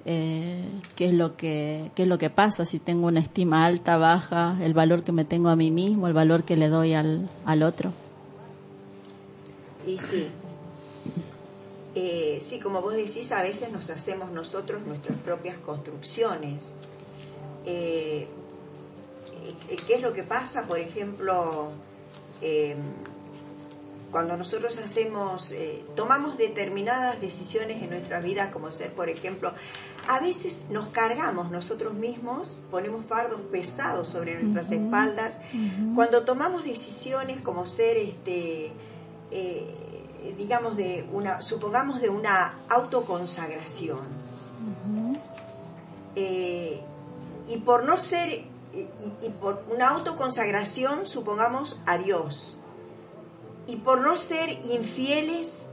eh, qué es lo que qué es lo que pasa si tengo una estima alta baja el valor que me tengo a mí mismo el valor que le doy al, al otro Y sí. Eh, sí, como vos decís, a veces nos hacemos nosotros nuestras propias construcciones. Eh, ¿Qué es lo que pasa? Por ejemplo, cuando nosotros hacemos, eh, tomamos determinadas decisiones en nuestra vida, como ser, por ejemplo, a veces nos cargamos nosotros mismos, ponemos fardos pesados sobre nuestras espaldas, cuando tomamos decisiones como ser, este, eh, digamos, de una, supongamos de una autoconsagración. Eh, y por no ser, y, y- y por una autoconsagración, supongamos a Dios. Y por no ser infieles,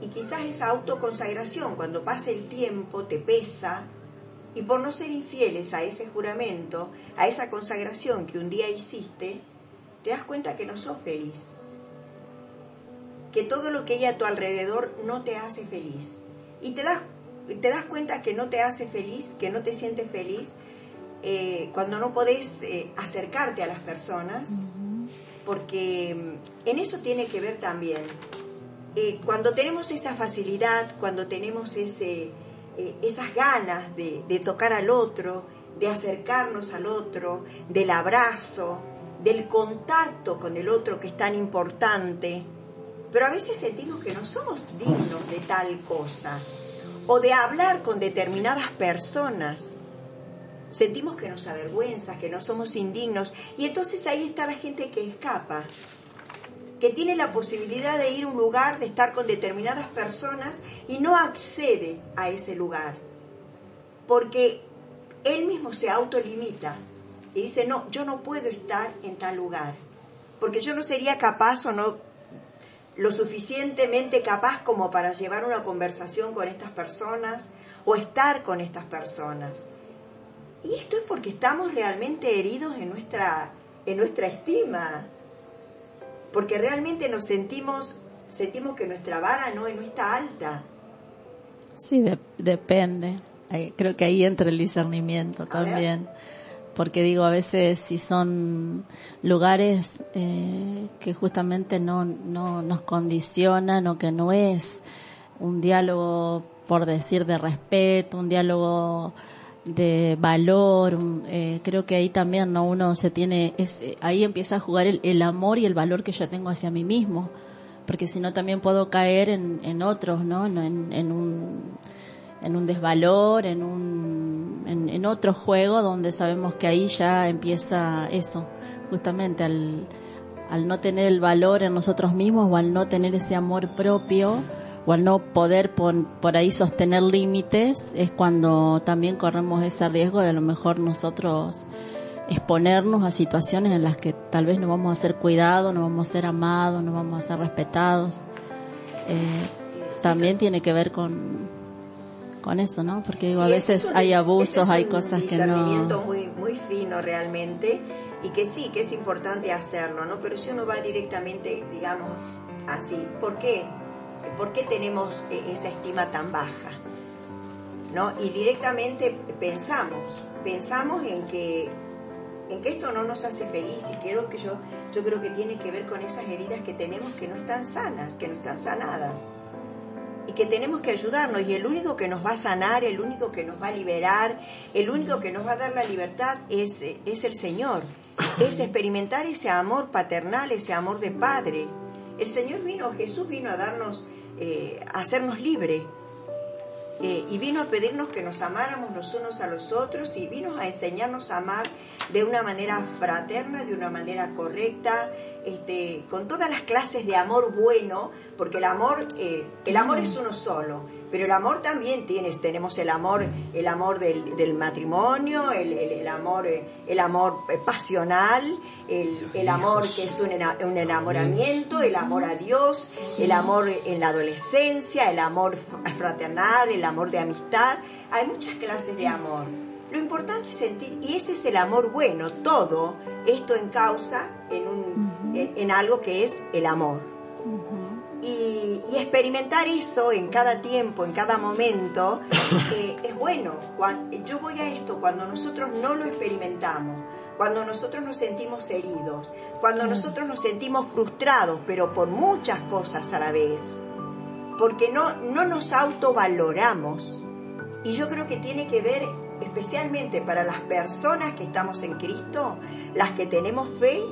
y quizás esa autoconsagración, cuando pasa el tiempo, te pesa, y por no ser infieles a ese juramento, a esa consagración que un día hiciste, te das cuenta que no sos feliz. Que todo lo que hay a tu alrededor no te hace feliz. Y te das, te das cuenta que no te hace feliz, que no te sientes feliz, eh, cuando no podés eh, acercarte a las personas, porque mm, en eso tiene que ver también. Eh, cuando tenemos esa facilidad, cuando tenemos ese, eh, esas ganas de, de tocar al otro, de acercarnos al otro, del abrazo, del contacto con el otro que es tan importante, pero a veces sentimos que no somos dignos de tal cosa, o de hablar con determinadas personas. Sentimos que nos avergüenza, que no somos indignos, y entonces ahí está la gente que escapa, que tiene la posibilidad de ir a un lugar, de estar con determinadas personas y no accede a ese lugar, porque él mismo se autolimita y dice, no, yo no puedo estar en tal lugar, porque yo no sería capaz o no lo suficientemente capaz como para llevar una conversación con estas personas o estar con estas personas. Y esto es porque estamos realmente heridos en nuestra, en nuestra estima, porque realmente nos sentimos, sentimos que nuestra vara no, no está alta. Sí, de- depende. Creo que ahí entra el discernimiento A ver. también. porque digo, a veces si son lugares eh, que justamente no, no nos condicionan o que no es un diálogo, por decir, de respeto, un diálogo de valor, eh, creo que ahí también no uno se tiene, es, eh, ahí empieza a jugar el, el amor y el valor que yo tengo hacia mí mismo, porque si no también puedo caer en, en otros, ¿no? En, en- un en un desvalor, en un en otro juego donde sabemos que ahí ya empieza eso, justamente al al no tener el valor en nosotros mismos o al no tener ese amor propio o al no poder pon- por ahí sostener límites es cuando también corremos ese riesgo de a lo mejor nosotros exponernos a situaciones en las que tal vez no vamos a ser cuidados, no vamos a ser amados, no vamos a ser respetados. Eh, también tiene que ver con, con eso, ¿no? Porque digo, a Sí, veces es un hay abusos, ese es hay cosas que discernimiento no... muy muy fino realmente y que sí que es importante hacerlo no pero si uno va directamente digamos así ¿por qué? ¿Por qué tenemos eh, esa estima tan baja? ¿no? y directamente pensamos pensamos en que en que esto no nos hace feliz y creo que yo yo creo que tiene que ver con esas heridas que tenemos que no están sanas que no están sanadas y que tenemos que ayudarnos y el único que nos va a sanar, el único que nos va a liberar, el único que nos va a dar la libertad es, eh, es el Señor, es experimentar ese amor paternal, ese amor de Padre. El Señor vino, Jesús vino a darnos, eh, a hacernos libres eh, y vino a pedirnos que nos amáramos los unos a los otros y vino a enseñarnos a amar de una manera fraterna, de una manera correcta, este, con todas las clases de amor bueno, porque el amor, eh, el amor es uno solo, pero el amor también tienes, tenemos el amor, el amor del, del matrimonio, el, el- el amor, eh, el amor eh, pasional, el, el amor que es un, un enamoramiento, el amor a Dios, el amor en la adolescencia, el amor fraternal, el amor de amistad. Hay muchas clases de amor. Lo importante es sentir, y ese es el amor bueno, todo esto en causa en, un, en, en algo que es el amor. Y, y experimentar eso en cada tiempo, en cada momento, [laughs] eh, es bueno. Yo voy a esto cuando nosotros no lo experimentamos, cuando nosotros nos sentimos heridos, cuando nosotros nos sentimos frustrados, pero por muchas cosas a la vez, porque no, no nos autovaloramos. Y yo creo que tiene que ver especialmente para las personas que estamos en Cristo, las que tenemos fe,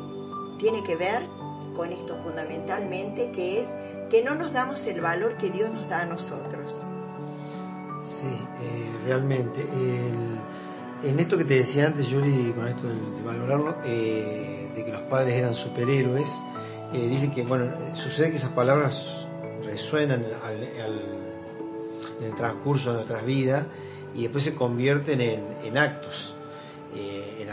tiene que ver con esto fundamentalmente, que es que no nos damos el valor que Dios nos da a nosotros. Sí, eh, realmente. en esto que te decía antes, Yuri, con esto de, valorarlo, eh, de que los padres eran superhéroes, eh, dice que, bueno, eh, sucede que esas palabras resuenan en el transcurso de nuestras vidas y después se convierten en, actos,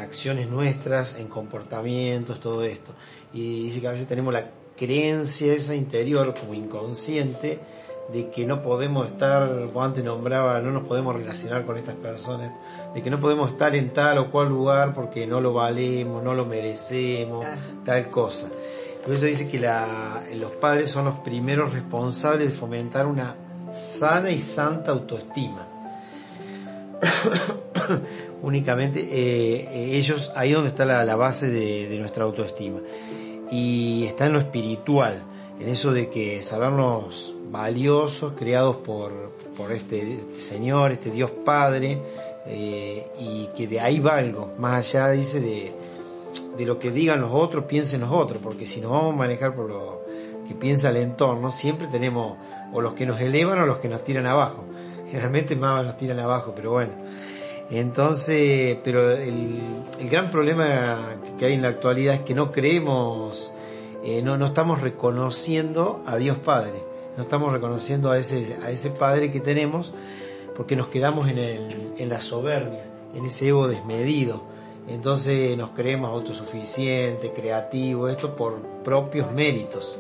acciones nuestras, en comportamientos, todo esto. Y dice que a veces tenemos la creencia esa interior como inconsciente de que no podemos estar, como antes nombraba, no nos podemos relacionar con estas personas, de que no podemos estar en tal o cual lugar porque no lo valemos, no lo merecemos, tal cosa. Por eso dice que la- los padres son los primeros responsables de fomentar una sana y santa autoestima. [coughs] [laughs] Únicamente eh, eh, ellos, ahí es donde está la, base de, de nuestra autoestima. Y está en lo espiritual, en eso de que sabernos valiosos, creados por, por este, este Señor, este Dios Padre, eh, y que de ahí valgo, más allá, dice, de, de lo que digan los otros, piensen los otros, porque si nos vamos a manejar por lo que piensa el entorno, siempre tenemos o los que nos elevan o los que nos tiran abajo. Generalmente más nos tiran abajo, pero bueno. Entonces, pero el, gran problema que hay en la actualidad es que no creemos, eh, no, no estamos reconociendo a Dios Padre, no estamos reconociendo a ese, a ese Padre que tenemos porque nos quedamos en, el, en la soberbia, en ese ego desmedido. Entonces nos creemos autosuficientes, creativos, esto por propios méritos.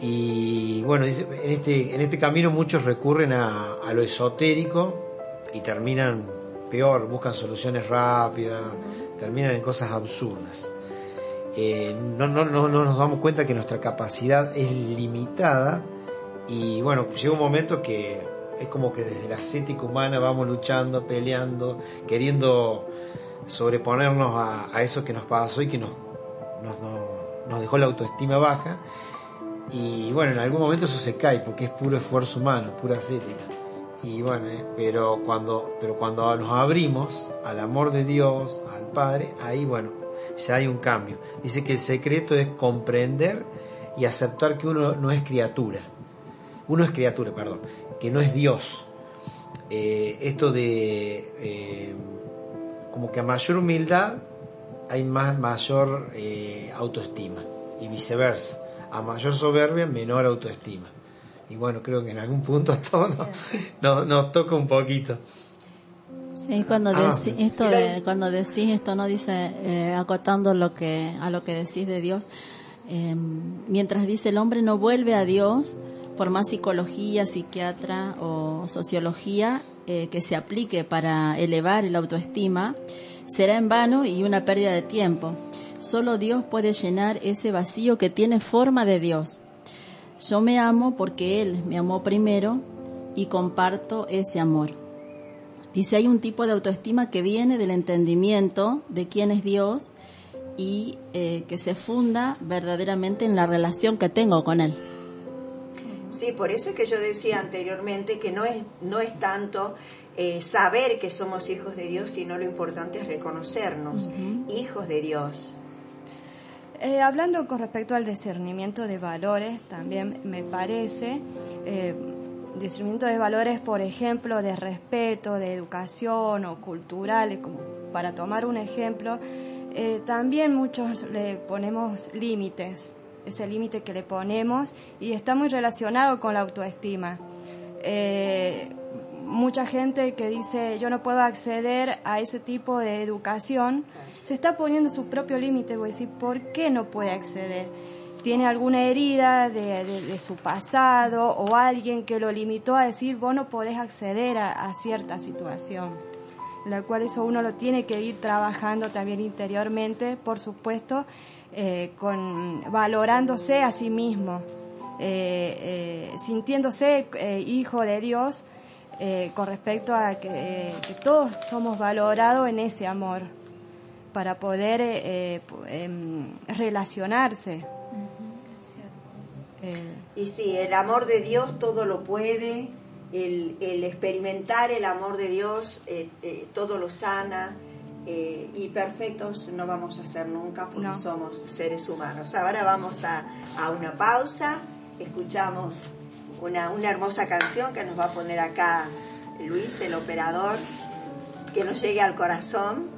Y bueno, en este, en este camino muchos recurren a, a lo esotérico y terminan peor, buscan soluciones rápidas, terminan en cosas absurdas. Eh, no, no, no, no nos damos cuenta que nuestra capacidad es limitada y bueno, llega un momento que es como que desde la ascética humana vamos luchando, peleando, queriendo sobreponernos a, a eso que nos pasó y que nos, nos, nos- nos dejó la autoestima baja. Y bueno, en algún momento eso se cae porque es puro esfuerzo humano, pura ascética. Y bueno, eh, pero cuando, pero cuando nos abrimos al amor de Dios, al Padre, ahí bueno, ya hay un cambio. Dice que el secreto es comprender y aceptar que uno no es criatura. Uno es criatura, perdón, que no es Dios. Eh, esto de eh, como que a mayor humildad hay más mayor eh, autoestima y viceversa. A mayor soberbia, menor autoestima. Y bueno, creo que en algún punto [laughs] a todos nos, nos toca un poquito. Sí, cuando Ah, sí. esto de, cuando decís esto, no dice eh, acotando lo que a lo que decís de Dios. eh, mientras dice el hombre no vuelve a Dios, por más psicología, psiquiatra o sociología eh, que se aplique para elevar el autoestima, será en vano y una pérdida de tiempo. Solo Dios puede llenar ese vacío que tiene forma de Dios. Yo me amo porque Él me amó primero y comparto ese amor. Dice, hay un tipo de autoestima que viene del entendimiento de quién es Dios y eh, que se funda verdaderamente en la relación que tengo con Él. Sí, por eso es que yo decía anteriormente que no es, no es tanto eh, saber que somos hijos de Dios, sino lo importante es reconocernos hijos de Dios. Eh, hablando con respecto al discernimiento de valores, también me parece, eh, discernimiento de valores, por ejemplo, de respeto, de educación o culturales, como para tomar un ejemplo, eh, también muchos le ponemos límites, ese límite que le ponemos y está muy relacionado con la autoestima. Mucha gente que dice yo no puedo acceder a ese tipo de educación, se está poniendo su propio límite, voy a decir, ¿por qué no puede acceder? ¿Tiene alguna herida de, su pasado o alguien que lo limitó a decir vos no podés acceder a, cierta situación? La cual eso uno lo tiene que ir trabajando también interiormente, por supuesto, eh, con valorándose a sí mismo, eh, eh, sintiéndose hijo de Dios, con respecto a que todos somos valorados en ese amor para poder eh, eh, em, relacionarse. Eh, Y sí, el amor de Dios todo lo puede, el, el experimentar el amor de Dios eh, eh, todo lo sana eh, y perfectos no vamos a ser nunca porque No. somos seres humanos. Ahora vamos a, a una pausa, escuchamos una, una hermosa canción que nos va a poner acá Luis, el operador, que nos llegue al corazón.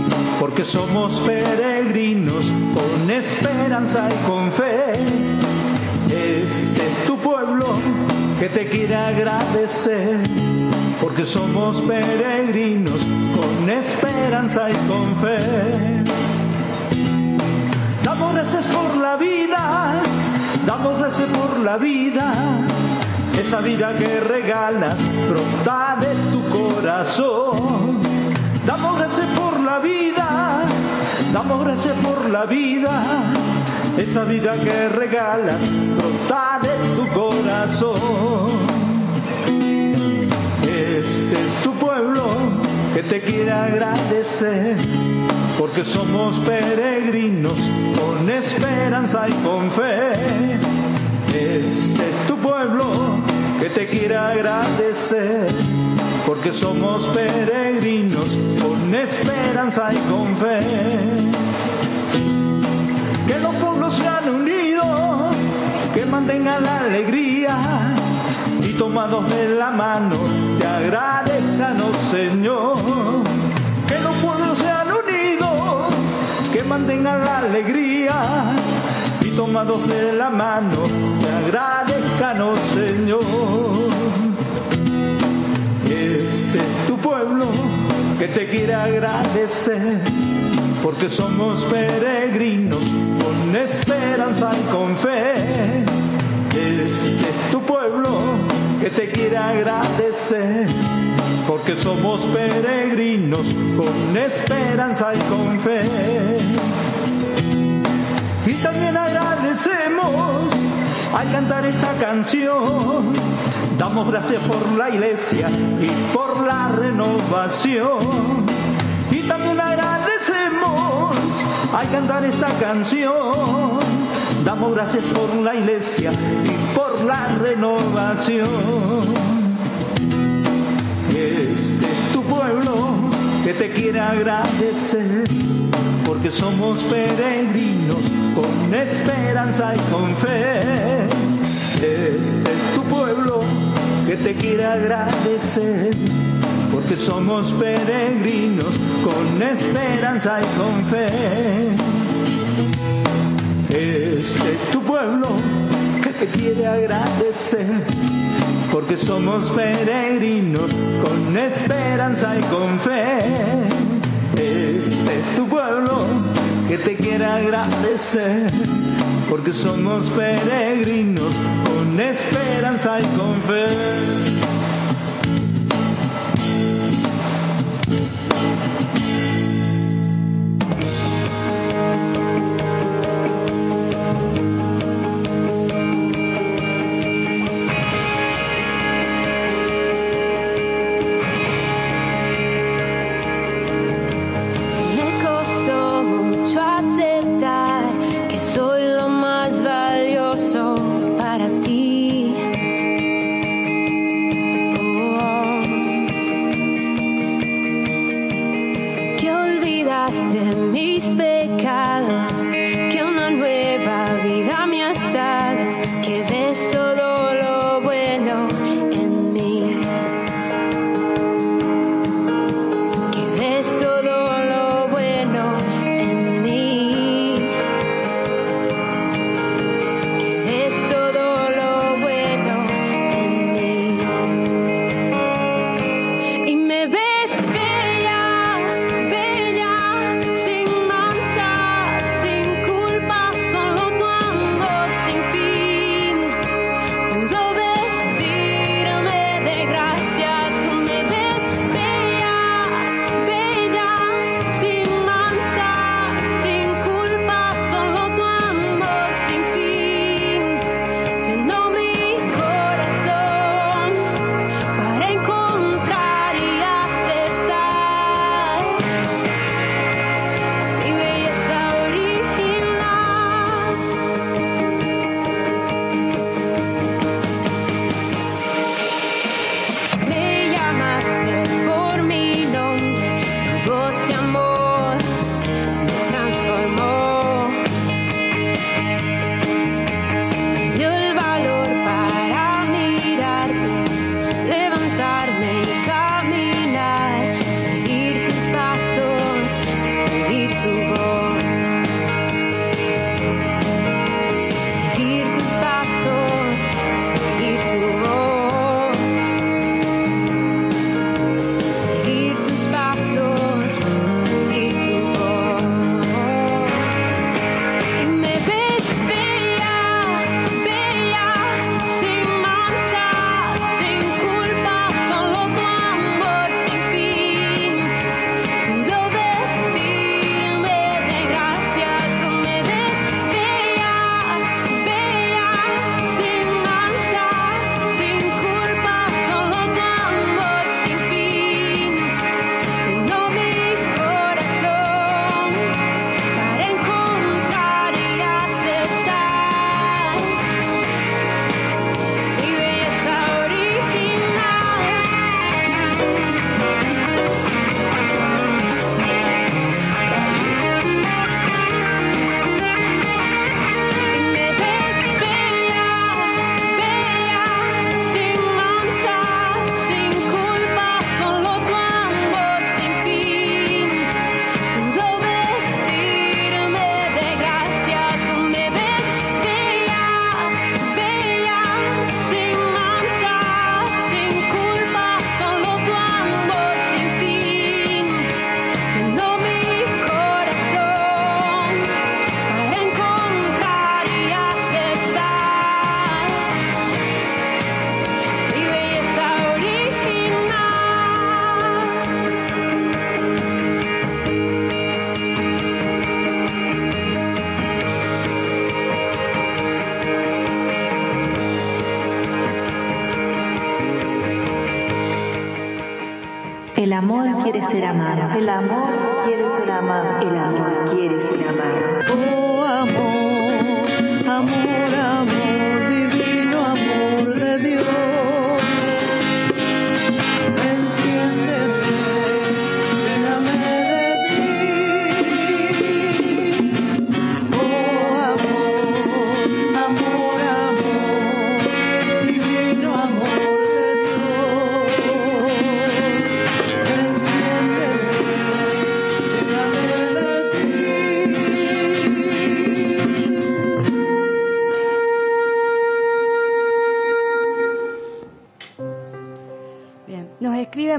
porque somos peregrinos con esperanza y con fe. Este es tu pueblo que te quiere agradecer, porque somos peregrinos con esperanza y con fe. Damos gracias por la vida, damos gracias por la vida, esa vida que regalas brota de tu corazón. Damos gracias por la vida, por la vida, esa vida que regalas brota de tu corazón. Este es tu pueblo que te quiere agradecer, porque somos peregrinos con esperanza y con fe. Este es tu pueblo que te quiere agradecer, porque somos peregrinos con esperanza y con fe. Que los pueblos sean unidos, que mantengan la alegría y tomados de la mano te agradezcan, oh Señor. Que los pueblos sean unidos, que mantengan la alegría y tomados de la mano te agradezcan, oh Señor. Este es tu pueblo que te quiere agradecer, porque somos peregrinos con esperanza y con fe. Este es tu pueblo que te quiere agradecer, porque somos peregrinos con esperanza y con fe. Y también agradecemos al cantar esta canción. Damos gracias por la iglesia y por la renovación. Y también agradecemos al cantar esta canción. Damos gracias por la iglesia y por la renovación. Este es tu pueblo que te quiere agradecer, porque somos peregrinos con esperanza y con fe. Este es tu pueblo que te quiere agradecer, porque somos peregrinos con esperanza y con fe. Este es tu pueblo que te quiere agradecer, porque somos peregrinos con esperanza y con fe. Tu pueblo que te quiere agradecer, porque somos peregrinos con esperanza y con fe.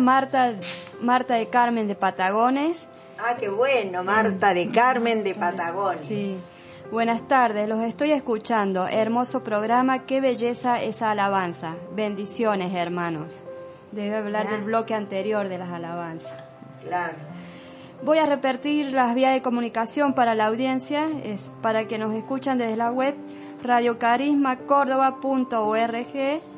Marta, Marta de Carmen de Patagones. Ah, qué bueno, Marta de Carmen de Patagones. Sí. Buenas tardes, los estoy escuchando. Hermoso programa, qué belleza esa alabanza. Bendiciones, hermanos. Debe hablar del bloque anterior de las alabanzas. Claro. Voy a repetir las vías de comunicación para la audiencia, es para que nos escuchan desde la web radiocarismacórdoba.org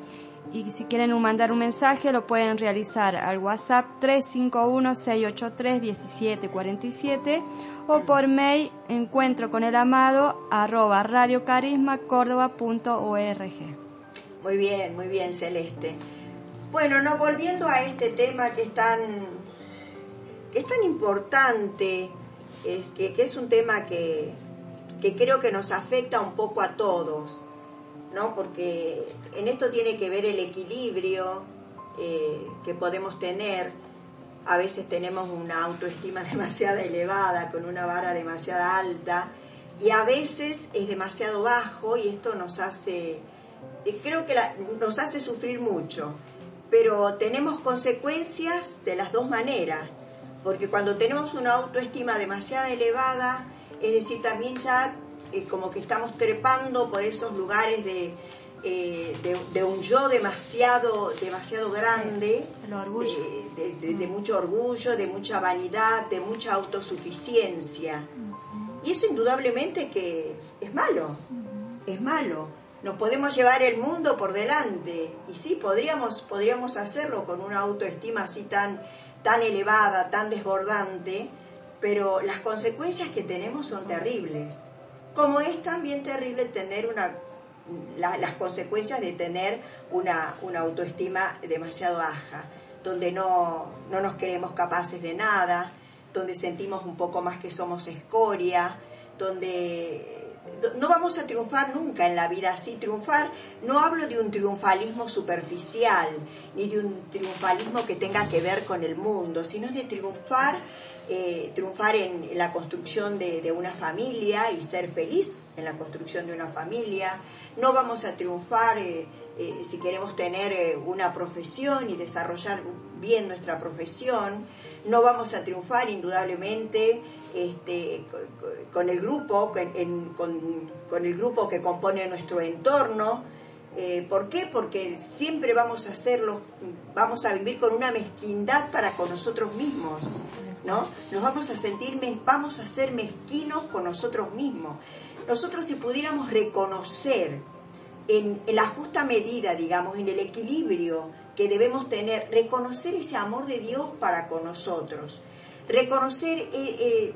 y si quieren mandar un mensaje lo pueden realizar al WhatsApp 351-683-1747 o por mail encuentro con el amado arroba radiocarismacórdoba.org. Muy bien, muy bien, Celeste. Bueno, no volviendo a este tema que es tan, que es tan importante, es que, que es un tema que, que creo que nos afecta un poco a todos, ¿no? Porque en esto tiene que ver el equilibrio eh, que podemos tener. A veces tenemos una autoestima [laughs] demasiado elevada, con una vara demasiado alta, y a veces es demasiado bajo y esto nos hace, eh, creo que nos hace sufrir mucho, pero tenemos consecuencias de las dos maneras, porque cuando tenemos una autoestima demasiado elevada, es decir, también ya eh, como que estamos trepando por esos lugares de, eh, de, de un yo demasiado, demasiado grande, orgullo. de, de- de- de mucho orgullo, de mucha vanidad, de mucha autosuficiencia. Y eso indudablemente que es malo, es malo. Nos podemos llevar el mundo por delante y sí, podríamos, podríamos hacerlo con una autoestima así tan, tan elevada, tan desbordante, pero las consecuencias que tenemos son terribles. Como es también terrible tener una, la- las consecuencias de tener una, una autoestima demasiado baja, donde no, no nos creemos capaces de nada, donde sentimos un poco más que somos escoria, donde no vamos a triunfar nunca en la vida así. Triunfar, no hablo de un triunfalismo superficial, ni de un triunfalismo que tenga que ver con el mundo, sino de triunfar, eh, triunfar en, la construcción de, una familia y ser feliz en la construcción de una familia. No vamos a triunfar eh, eh, si queremos tener una profesión y desarrollar bien nuestra profesión. No vamos a triunfar indudablemente este, co- co- con, el grupo, con, el grupo que compone nuestro entorno. ¿Por qué? Porque siempre vamos a hacerlo, vamos a vivir con una mezquindad para con nosotros mismos, ¿no? Nos vamos a sentir, vamos a ser mezquinos con nosotros mismos. Nosotros si pudiéramos reconocer en, en la justa medida, digamos, en el equilibrio que debemos tener, reconocer ese amor de Dios para con nosotros, reconocer eh, eh,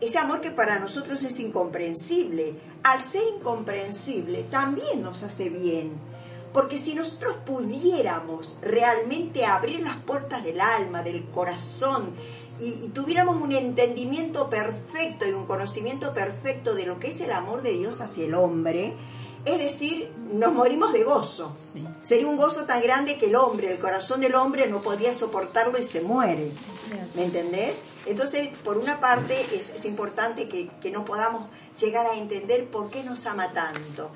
ese amor que para nosotros es incomprensible. Al ser incomprensible también nos hace bien, porque si nosotros pudiéramos realmente abrir las puertas del alma, del corazón, y, y tuviéramos un entendimiento perfecto y un conocimiento perfecto de lo que es el amor de Dios hacia el hombre, es decir, nos morimos de gozo. Sí. Sería un gozo tan grande que el hombre, el corazón del hombre no podría soportarlo y se muere. ¿Me entendés? Entonces, por una parte, es, es importante que, que no podamos llegar a entender por qué nos ama tanto,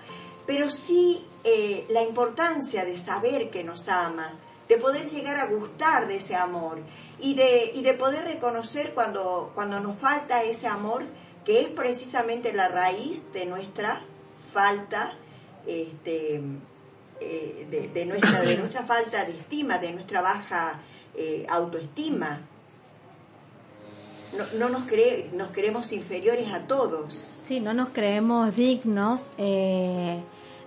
pero sí eh, la importancia de saber que nos ama, de poder llegar a gustar de ese amor y de, y de poder reconocer cuando, cuando nos falta ese amor, que es precisamente la raíz de nuestra falta este, eh, de, nuestra, de nuestra falta de estima, de nuestra baja eh, autoestima. No, no nos, nos creemos inferiores a todos. Sí, no nos creemos dignos eh,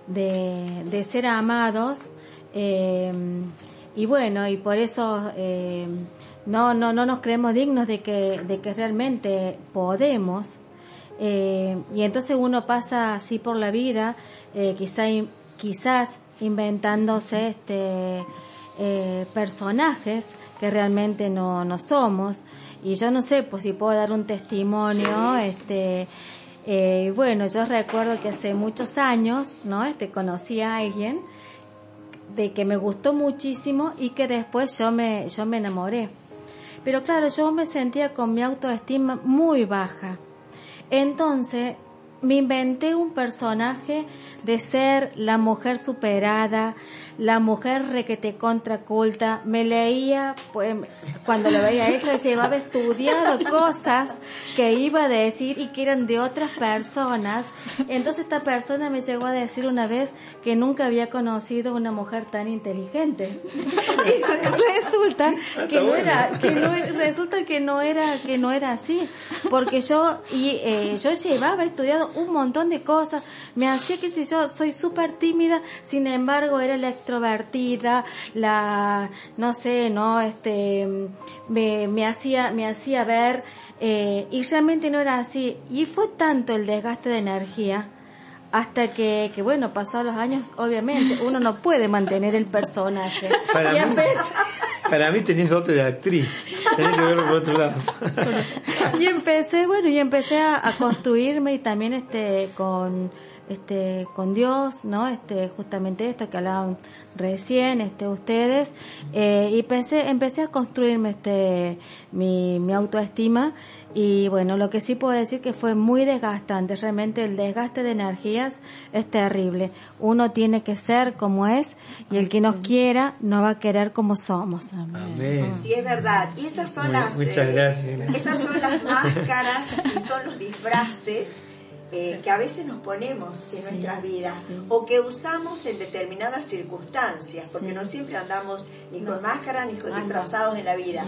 de, de ser amados eh, y bueno, y por eso eh, no, no, no nos creemos dignos de que, de que realmente podemos. Eh, y entonces uno pasa así por la vida, eh, quizá, quizás inventándose este, eh, personajes que realmente no, no somos. Y yo no sé, pues si puedo dar un testimonio, este, eh, bueno, yo recuerdo que hace muchos años, ¿no? Este, conocí a alguien de que me gustó muchísimo y que después yo me, yo me enamoré. Pero claro, yo me sentía con mi autoestima muy baja. Entonces, me inventé un personaje de ser la mujer superada, la mujer requete contraculta. Me leía, pues, cuando lo veía hecho, llevaba estudiado cosas que iba a decir y que eran de otras personas. Entonces esta persona me llegó a decir una vez que nunca había conocido una mujer tan inteligente. Y resulta que no era, que no, resulta que no era, que no era así. Porque yo, y, eh, yo llevaba estudiado un montón de cosas, me hacía que si yo soy súper tímida, sin embargo era la extrovertida, la, no sé, no, este, me, me hacía, me hacía ver, eh, y realmente no era así. Y fue tanto el desgaste de energía, hasta que, que bueno, pasados los años, obviamente, uno no puede mantener el personaje. Para y mí- Para mí tenés dote de actriz. Tenés que verlo por otro lado. [laughs] y empecé, bueno, y empecé a, a construirme y también este con este con Dios, ¿no? Este justamente esto que hablaban recién, este ustedes eh, y empecé empecé a construirme este mi, mi autoestima y bueno, lo que sí puedo decir que fue muy desgastante, realmente el desgaste de energías es terrible. Uno tiene que ser como es y el que nos quiera no va a querer como somos. Amén. Sí, es verdad. Y esas son Muy- las... muchas eh, gracias. Esas son las máscaras y son los disfraces eh, que a veces nos ponemos en nuestras vidas o que usamos en determinadas circunstancias, porque no siempre andamos ni con máscara ni con Ah, no. disfrazados en la vida,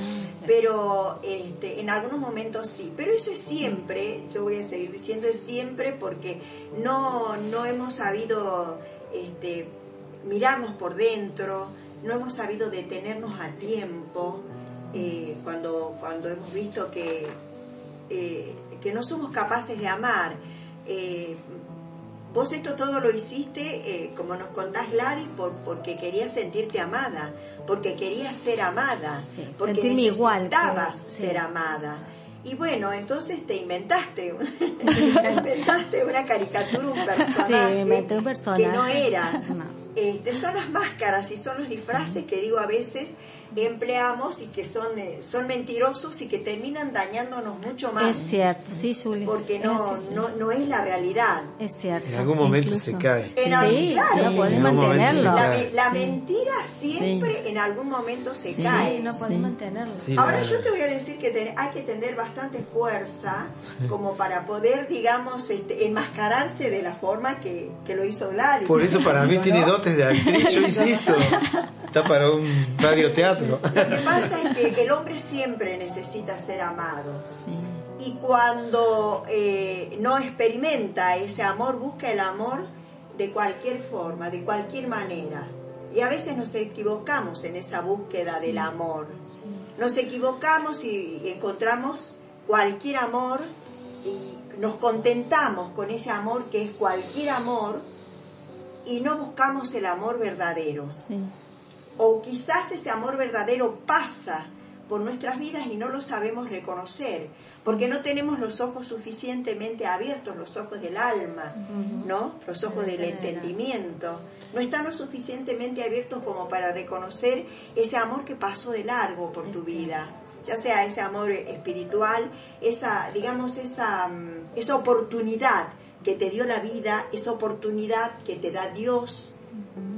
pero este, en algunos momentos sí. Pero eso es siempre, yo voy a seguir diciendo es siempre porque no, no hemos sabido este, mirarnos por dentro, no hemos sabido detenernos a tiempo eh, cuando, cuando hemos visto que, eh, que no somos capaces de amar. Eh, vos esto todo lo hiciste, eh, como nos contás, Lari, por, porque querías sentirte amada, porque querías ser amada, porque igual necesitabas sí. ser amada. Y bueno, entonces te inventaste, [laughs] inventaste una caricatura, un personaje, Sí, que no eras. No. Este, son las máscaras y son los disfraces que digo a veces empleamos y que son, eh, son mentirosos y que terminan dañándonos mucho más. Es cierto, sí, Julie. Porque no, Es, no, no es la realidad. es cierto. En algún momento se cae. En algún- Sí, claro, sí, podés mantenerlo. La, mentira siempre en algún momento se Sí, cae. no podés mantenerlo. Sí, Ahora yo te voy a decir que ten- hay que tener bastante fuerza como para poder, digamos, este, enmascararse de la forma que, que lo hizo Gladys. Por eso para mí ¿No? tiene dotes de actriz, yo [laughs] insisto. Está para un radioteatro. Lo que pasa es que el hombre siempre necesita ser amado. Y cuando eh, no experimenta ese amor, busca el amor de cualquier forma, de cualquier manera. Y a veces nos equivocamos en esa búsqueda del amor. Nos equivocamos y encontramos cualquier amor y nos contentamos con ese amor que es cualquier amor y no buscamos el amor verdadero. O quizás ese amor verdadero pasa por nuestras vidas y no lo sabemos reconocer, porque no tenemos los ojos suficientemente abiertos, los ojos del alma, ¿no? Los ojos del entendimiento. No están lo suficientemente abiertos como para reconocer ese amor que pasó de largo por tu vida, ya sea ese amor espiritual, esa, digamos, esa, mm, esa oportunidad que te dio la vida, esa oportunidad que te da Dios,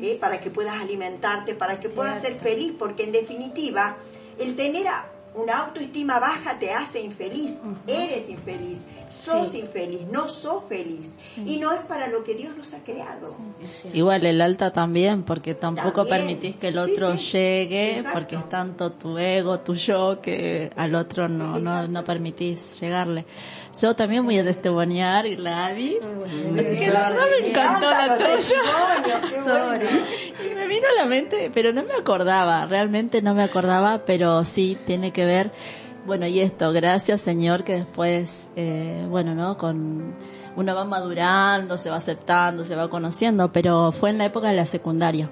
¿eh? para que puedas alimentarte, para que puedas ser feliz, porque en definitiva el tener una autoestima baja te hace infeliz, eres infeliz, sos Sí. infeliz, no sos feliz y no es para lo que Dios nos ha creado. Igual el alta también, porque tampoco También. permitís que el otro sí. llegue, Exacto. porque es tanto tu ego, tu yo, que al otro no, no, no permitís llegarle. Yo también voy a testimoniar, Gladys. Así que la verdad me encantó la tuya. [laughs] Y me vino a la mente, pero no me acordaba, realmente no me acordaba, pero sí tiene que ver, bueno, y esto, gracias Señor, que después, eh, bueno, ¿no? Con, uno va madurando, se va aceptando, se va conociendo, pero fue en la época de la secundaria.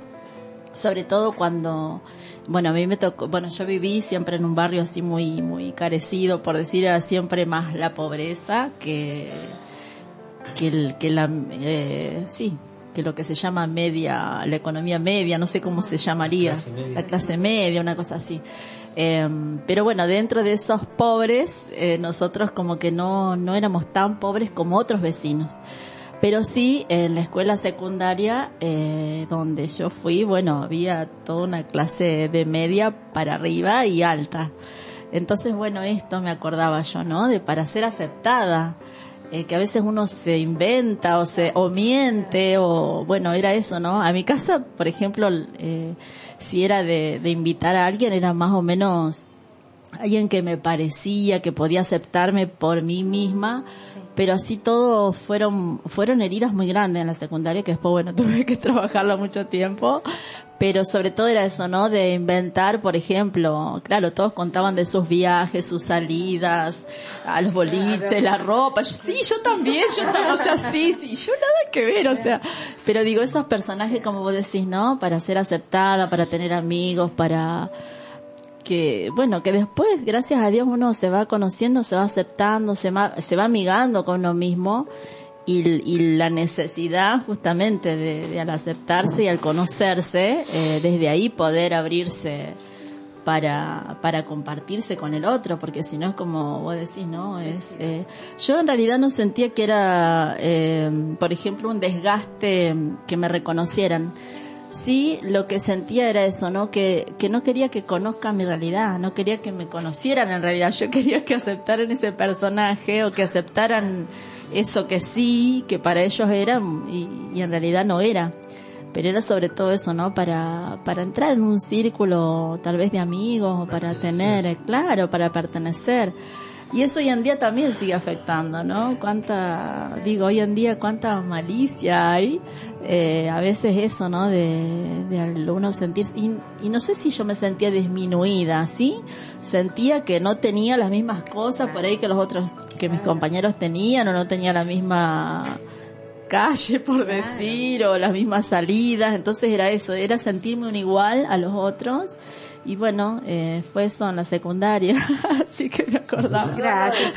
Sobre todo cuando, bueno, a mí me tocó, bueno, yo viví siempre en un barrio así muy, muy carecido, por decir, era siempre más la pobreza que, que, el, que la, eh, sí, que lo que se llama media, la economía media, no sé cómo se llamaría, Clase media. la clase media, una cosa así. Eh, pero bueno, dentro de esos pobres, eh, nosotros como que no, no éramos tan pobres como otros vecinos. Pero sí, en la escuela secundaria, eh, donde yo fui, bueno, había toda una clase de media para arriba y alta. Entonces, bueno, esto me acordaba yo, ¿no? De para ser aceptada, eh, que a veces uno se inventa o se, o miente o, bueno, era eso, ¿no? A mi casa, por ejemplo, eh, si era de, de invitar a alguien, era más o menos alguien que me parecía que podía aceptarme por mí misma, pero así todo fueron fueron heridas muy grandes en la secundaria que después bueno [laughs] tuve que trabajarlo mucho tiempo, pero sobre todo era eso, ¿no? De inventar, por ejemplo, claro, todos contaban de sus viajes, sus salidas, a los boliches, la ropa, sí, yo también, yo también, o sea, sí, sí, yo nada que ver, o sea, pero digo, esos personajes como vos decís, ¿no? Para ser aceptada, para tener amigos, para que bueno que después gracias a Dios uno se va conociendo se va aceptando se va se va amigando con uno mismo y, y la necesidad justamente de, de al aceptarse y al conocerse eh, desde ahí poder abrirse para para compartirse con el otro porque si no es como vos decís no es eh, yo en realidad no sentía que era eh, por ejemplo un desgaste que me reconocieran sí lo que sentía era eso, ¿no? Que, que no quería que conozcan mi realidad, no quería que me conocieran en realidad, yo quería que aceptaran ese personaje o que aceptaran eso que sí, que para ellos era y, y en realidad no era. Pero era sobre todo eso, ¿no? Para, para entrar en un círculo tal vez de amigos o para tener, claro, para pertenecer. Y eso hoy en día también sigue afectando, ¿no? Cuánta, digo, hoy en día cuánta malicia hay, eh, a veces eso, ¿no? De, de al uno sentirse, y, y no sé si yo me sentía disminuida, ¿sí? Sentía que no tenía las mismas cosas por ahí que los otros, que mis compañeros tenían, o no tenía la misma calle, por decir, o las mismas salidas, entonces era eso, era sentirme un igual a los otros, y bueno, eh, fue eso en la secundaria, [laughs] así que me acordaba. Gracias.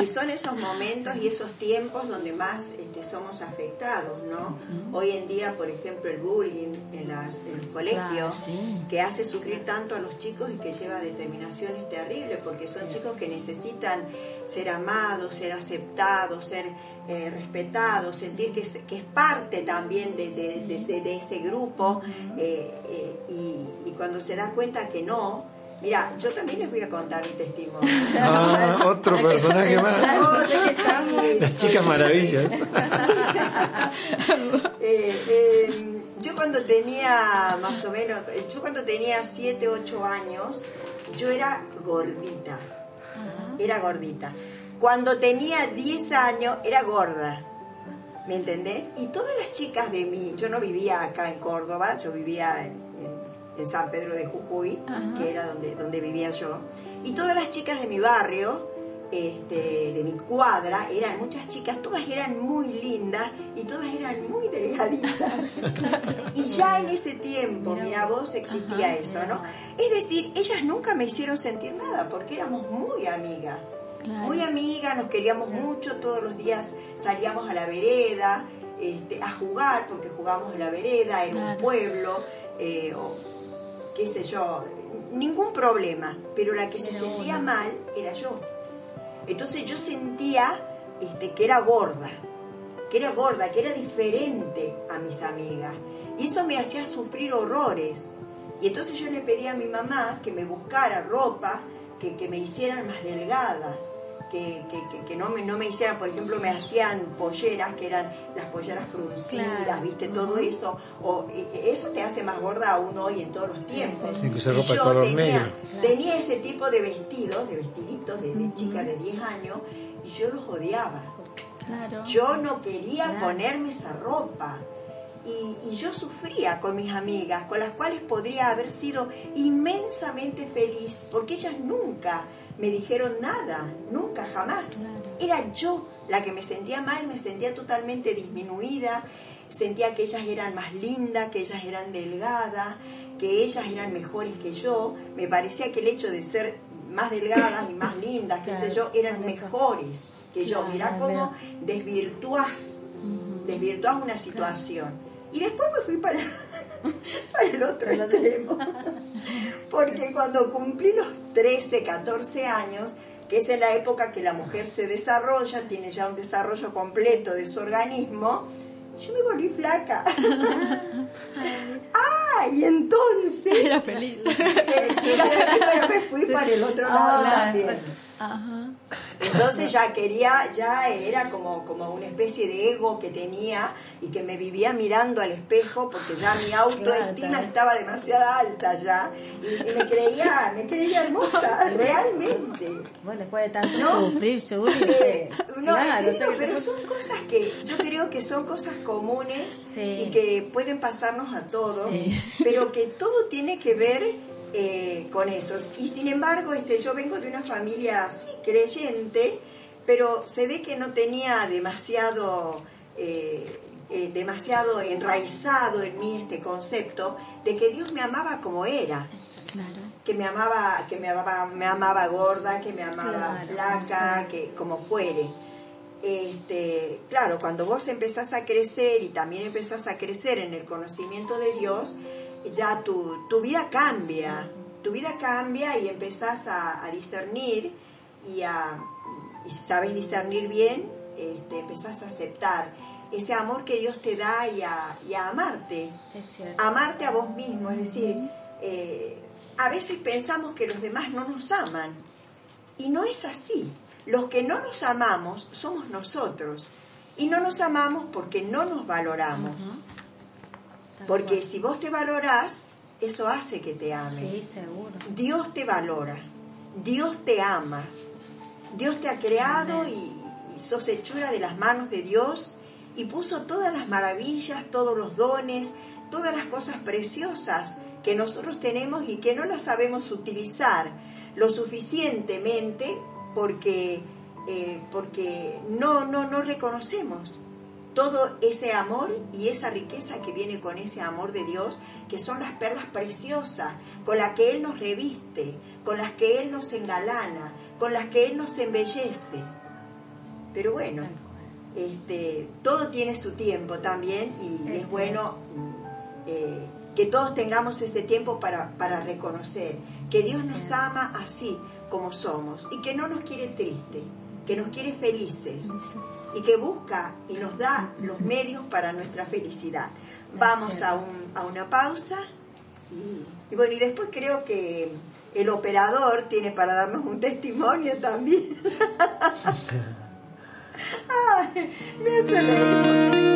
Y, son esos momentos y esos tiempos donde más este, somos afectados, ¿no? Hoy en día, por ejemplo, el bullying en, las, en el colegio, Claro, sí. que hace sufrir tanto a los chicos y que lleva a determinaciones terribles, porque son chicos que necesitan ser amados, ser aceptados, ser eh, respetados, sentir que es, que es parte también de, de- de- de- de ese grupo, eh, eh, y, y cuando se da cuenta que no, mira, yo también les voy a contar un testimonio. Ah, otro personaje más. [laughs] Las chicas maravillas. [laughs] Eh, eh, yo cuando tenía más o menos, yo cuando tenía 7, 8 años, yo era gordita. Era gordita. Cuando tenía 10 años, era gorda. ¿Me entendés? Y todas las chicas de mí, yo no vivía acá en Córdoba, yo vivía en, en- en San Pedro de Jujuy, que era donde, donde vivía yo. Y todas las chicas de mi barrio, este, de mi cuadra, eran muchas chicas, todas eran muy lindas y todas eran muy delgaditas. [laughs] y ya en ese tiempo, mira vos, existía eso, ¿no? Es decir, ellas nunca me hicieron sentir nada porque éramos muy amigas. Muy amigas, nos queríamos mucho, todos los días salíamos a la vereda este, a jugar, porque jugábamos en la vereda, en un pueblo, eh, o qué sé yo, ningún problema, pero la que se sentía mal era yo. Entonces yo sentía este, que era gorda, que era gorda, que era diferente a mis amigas. Y eso me hacía sufrir horrores. Y entonces yo le pedí a mi mamá que me buscara ropa, que, que me hicieran más delgada, que, que, que- que no, me, no me hicieran, por ejemplo, me hacían polleras, que eran las polleras fruncidas, Claro. ¿viste? Todo eso. O, eso te hace más gorda aún hoy en todos los tiempos. Sí, que ropa yo color tenía, negro. tenía ese tipo de vestidos, de vestiditos de, de chica de 10 años, y yo los odiaba. Claro. Yo no quería ponerme esa ropa. y, y yo sufría con mis amigas, con las cuales podría haber sido inmensamente feliz, porque ellas nunca me dijeron nada, nunca, jamás. Era yo la que me sentía mal, me sentía totalmente disminuida, sentía que ellas eran más lindas, que ellas eran delgadas, que ellas eran mejores que yo. Me parecía que el hecho de ser más delgadas y más lindas, qué sé yo, eran mejores que yo. Claro, Mirá es cómo desvirtuás, desvirtuás una situación. Y después me fui para, [laughs] para el otro extremo. Porque cuando cumplí los 13, 14 años, que es en la época que la mujer se desarrolla, tiene ya un desarrollo completo de su organismo, yo me volví flaca. [laughs] ah, y entonces... Era feliz. Sí, era feliz, pero me fui para el otro lado Ah, también. Ajá. Entonces ya quería, ya era como, como una especie de ego que tenía y que me vivía mirando al espejo porque ya mi autoestima estaba demasiado alta ya y, y me creía, me creía hermosa, [laughs] realmente. Bueno, después de tanto ¿No? sufrir, Juli. Eh, no, Claro, o sea pero te- son cosas que yo creo que son cosas comunes Sí. y que pueden pasarnos a todos, Sí. pero que todo tiene que ver eh, con eso. Y sin embargo, este, yo vengo de una familia sí, creyente, pero se ve que no tenía demasiado, eh, eh, demasiado enraizado en mí este concepto de que Dios me amaba como era Claro. que me amaba, que me amaba, me amaba gorda, que me amaba Claro, flaca, que como fuere. Este, claro, cuando vos empezás a crecer y también empezás a crecer en el conocimiento de Dios, ya tu, tu vida cambia, tu vida cambia y empezás a, a discernir y a y si sabes discernir bien, este, empezás a aceptar ese amor que Dios te da y a, y a amarte. Amarte a vos mismo, es decir, eh, a veces pensamos que los demás no nos aman. Y no es así. Los que no nos amamos somos nosotros. Y no nos amamos porque no nos valoramos. Porque si vos te valorás, eso hace que te ames. Sí, seguro. Dios te valora, Dios te ama, Dios te ha creado y, y sos hechura de las manos de Dios y puso todas las maravillas, todos los dones, todas las cosas preciosas que nosotros tenemos y que no las sabemos utilizar lo suficientemente porque, eh, porque no, no, no reconocemos todo ese amor y esa riqueza que viene con ese amor de Dios, que son las perlas preciosas con las que Él nos reviste, con las que Él nos engalana, con las que Él nos embellece. Pero bueno, este, todo tiene su tiempo también y es, bueno eh, que todos tengamos este tiempo para, para reconocer que Dios nos ama así como somos y que no nos quiere triste, que nos quiere felices y que busca y nos da los medios para nuestra felicidad. Vamos a, un- a una pausa y, y bueno, y después creo que el operador tiene para darnos un testimonio también. [laughs] [laughs] Ay, me hace reír.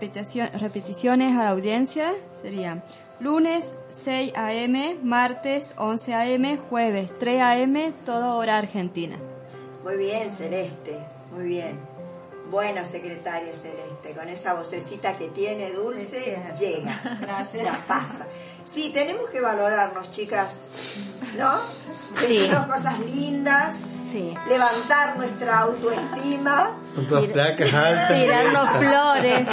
Repeticiones a la audiencia. Sería lunes 6 a.m., martes 11 a.m., jueves 3 a.m., toda hora argentina. Muy bien, Celeste, muy bien. Buena secretaria Celeste, con esa vocecita que tiene dulce, llega. [laughs] Gracias. La pasa. Sí, tenemos que valorarnos, chicas, ¿no? Sí. Decirnos cosas lindas, Sí. levantar nuestra autoestima. Son todas placas altas. Tirarnos [laughs] flores.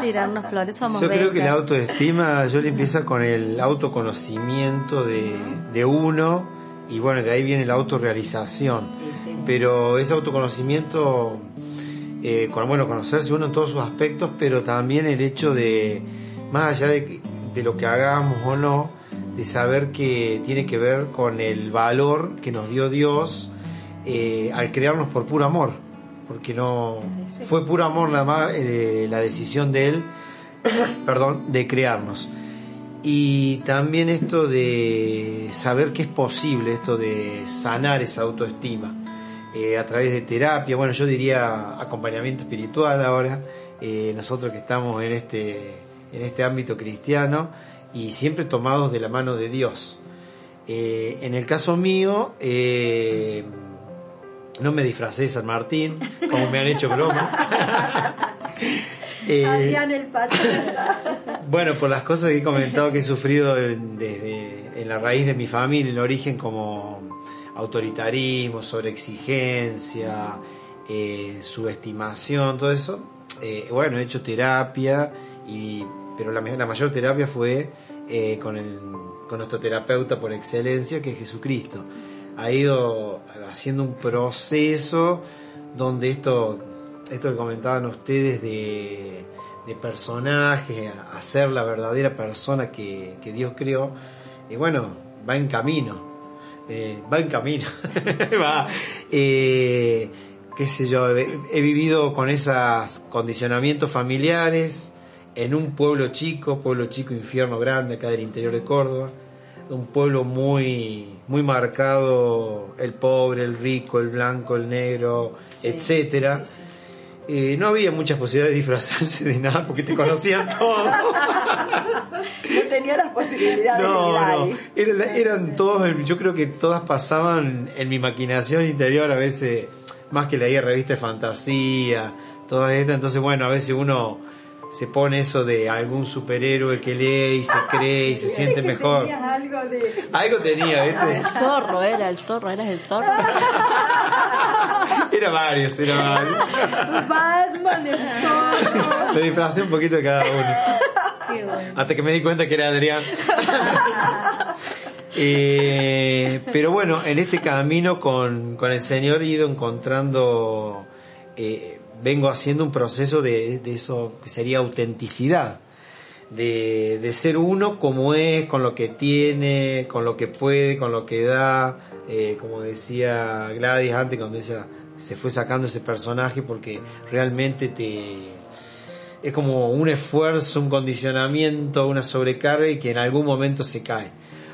Tirarnos flores, somos Yo creo que la autoestima, yo le empieza con el autoconocimiento de, de uno y bueno, de ahí viene la autorrealización. Pero ese autoconocimiento, eh, con, bueno, conocerse uno en todos sus aspectos, pero también el hecho de, más allá de, de lo que hagamos o no, de saber que tiene que ver con el valor que nos dio Dios eh, al crearnos por puro amor. Porque no fue puro amor nada más eh, la decisión de Él, [coughs] perdón, de crearnos. Y también esto de saber que es posible, esto de sanar esa autoestima eh, a través de terapia, bueno, yo diría acompañamiento espiritual ahora, eh, nosotros que estamos en este, en este ámbito cristiano y siempre tomados de la mano de Dios. Eh, en el caso mío, eh, no me disfracé de San Martín, como me han hecho broma. [laughs] Eh, el bueno, por las cosas que he comentado que he sufrido en- desde en la raíz de mi familia, el origen como autoritarismo, sobreexigencia, eh, subestimación, todo eso. bueno, he hecho terapia, y, pero la, mayor terapia fue eh, con, el, nuestro terapeuta por excelencia, que es Jesucristo. Ha ido haciendo un proceso donde esto, esto que comentaban ustedes de, de personajes, a ser la verdadera persona que, Dios creó, y bueno, va en camino. Eh, va en camino. [laughs] va. eh, qué sé yo, he vivido con esos condicionamientos familiares en un pueblo chico, pueblo chico, infierno grande, acá del interior de Córdoba, un pueblo muy, muy marcado, el pobre, el rico, el blanco, el negro, etcétera. Eh, no había muchas posibilidades de disfrazarse de nada porque te conocían [laughs] todos. No tenía las posibilidades de No, no. nadie. Era- eran todos, yo creo que todas pasaban en mi maquinación interior a veces, más que leía revistas de fantasía, todas estas. Entonces, bueno, a veces uno se pone eso de algún superhéroe que lee y se cree y se siente mejor. algo de... Algo tenía, ¿viste? El zorro era, el zorro, eras el zorro. Era varios, era varios. Batman, el zorro. Me disfracé un poquito de cada uno. Qué bueno. Hasta que me di cuenta que era Adrián. [laughs] Eh, pero bueno, en este camino con, con el Señor he ido encontrando, eh, vengo haciendo un proceso de, de eso que sería autenticidad. De, de ser uno como es, con lo que tiene, con lo que puede, con lo que da, eh, como decía Gladys antes cuando ella se fue sacando ese personaje porque realmente te, es como un esfuerzo, un condicionamiento, una sobrecarga y que en algún momento se cae.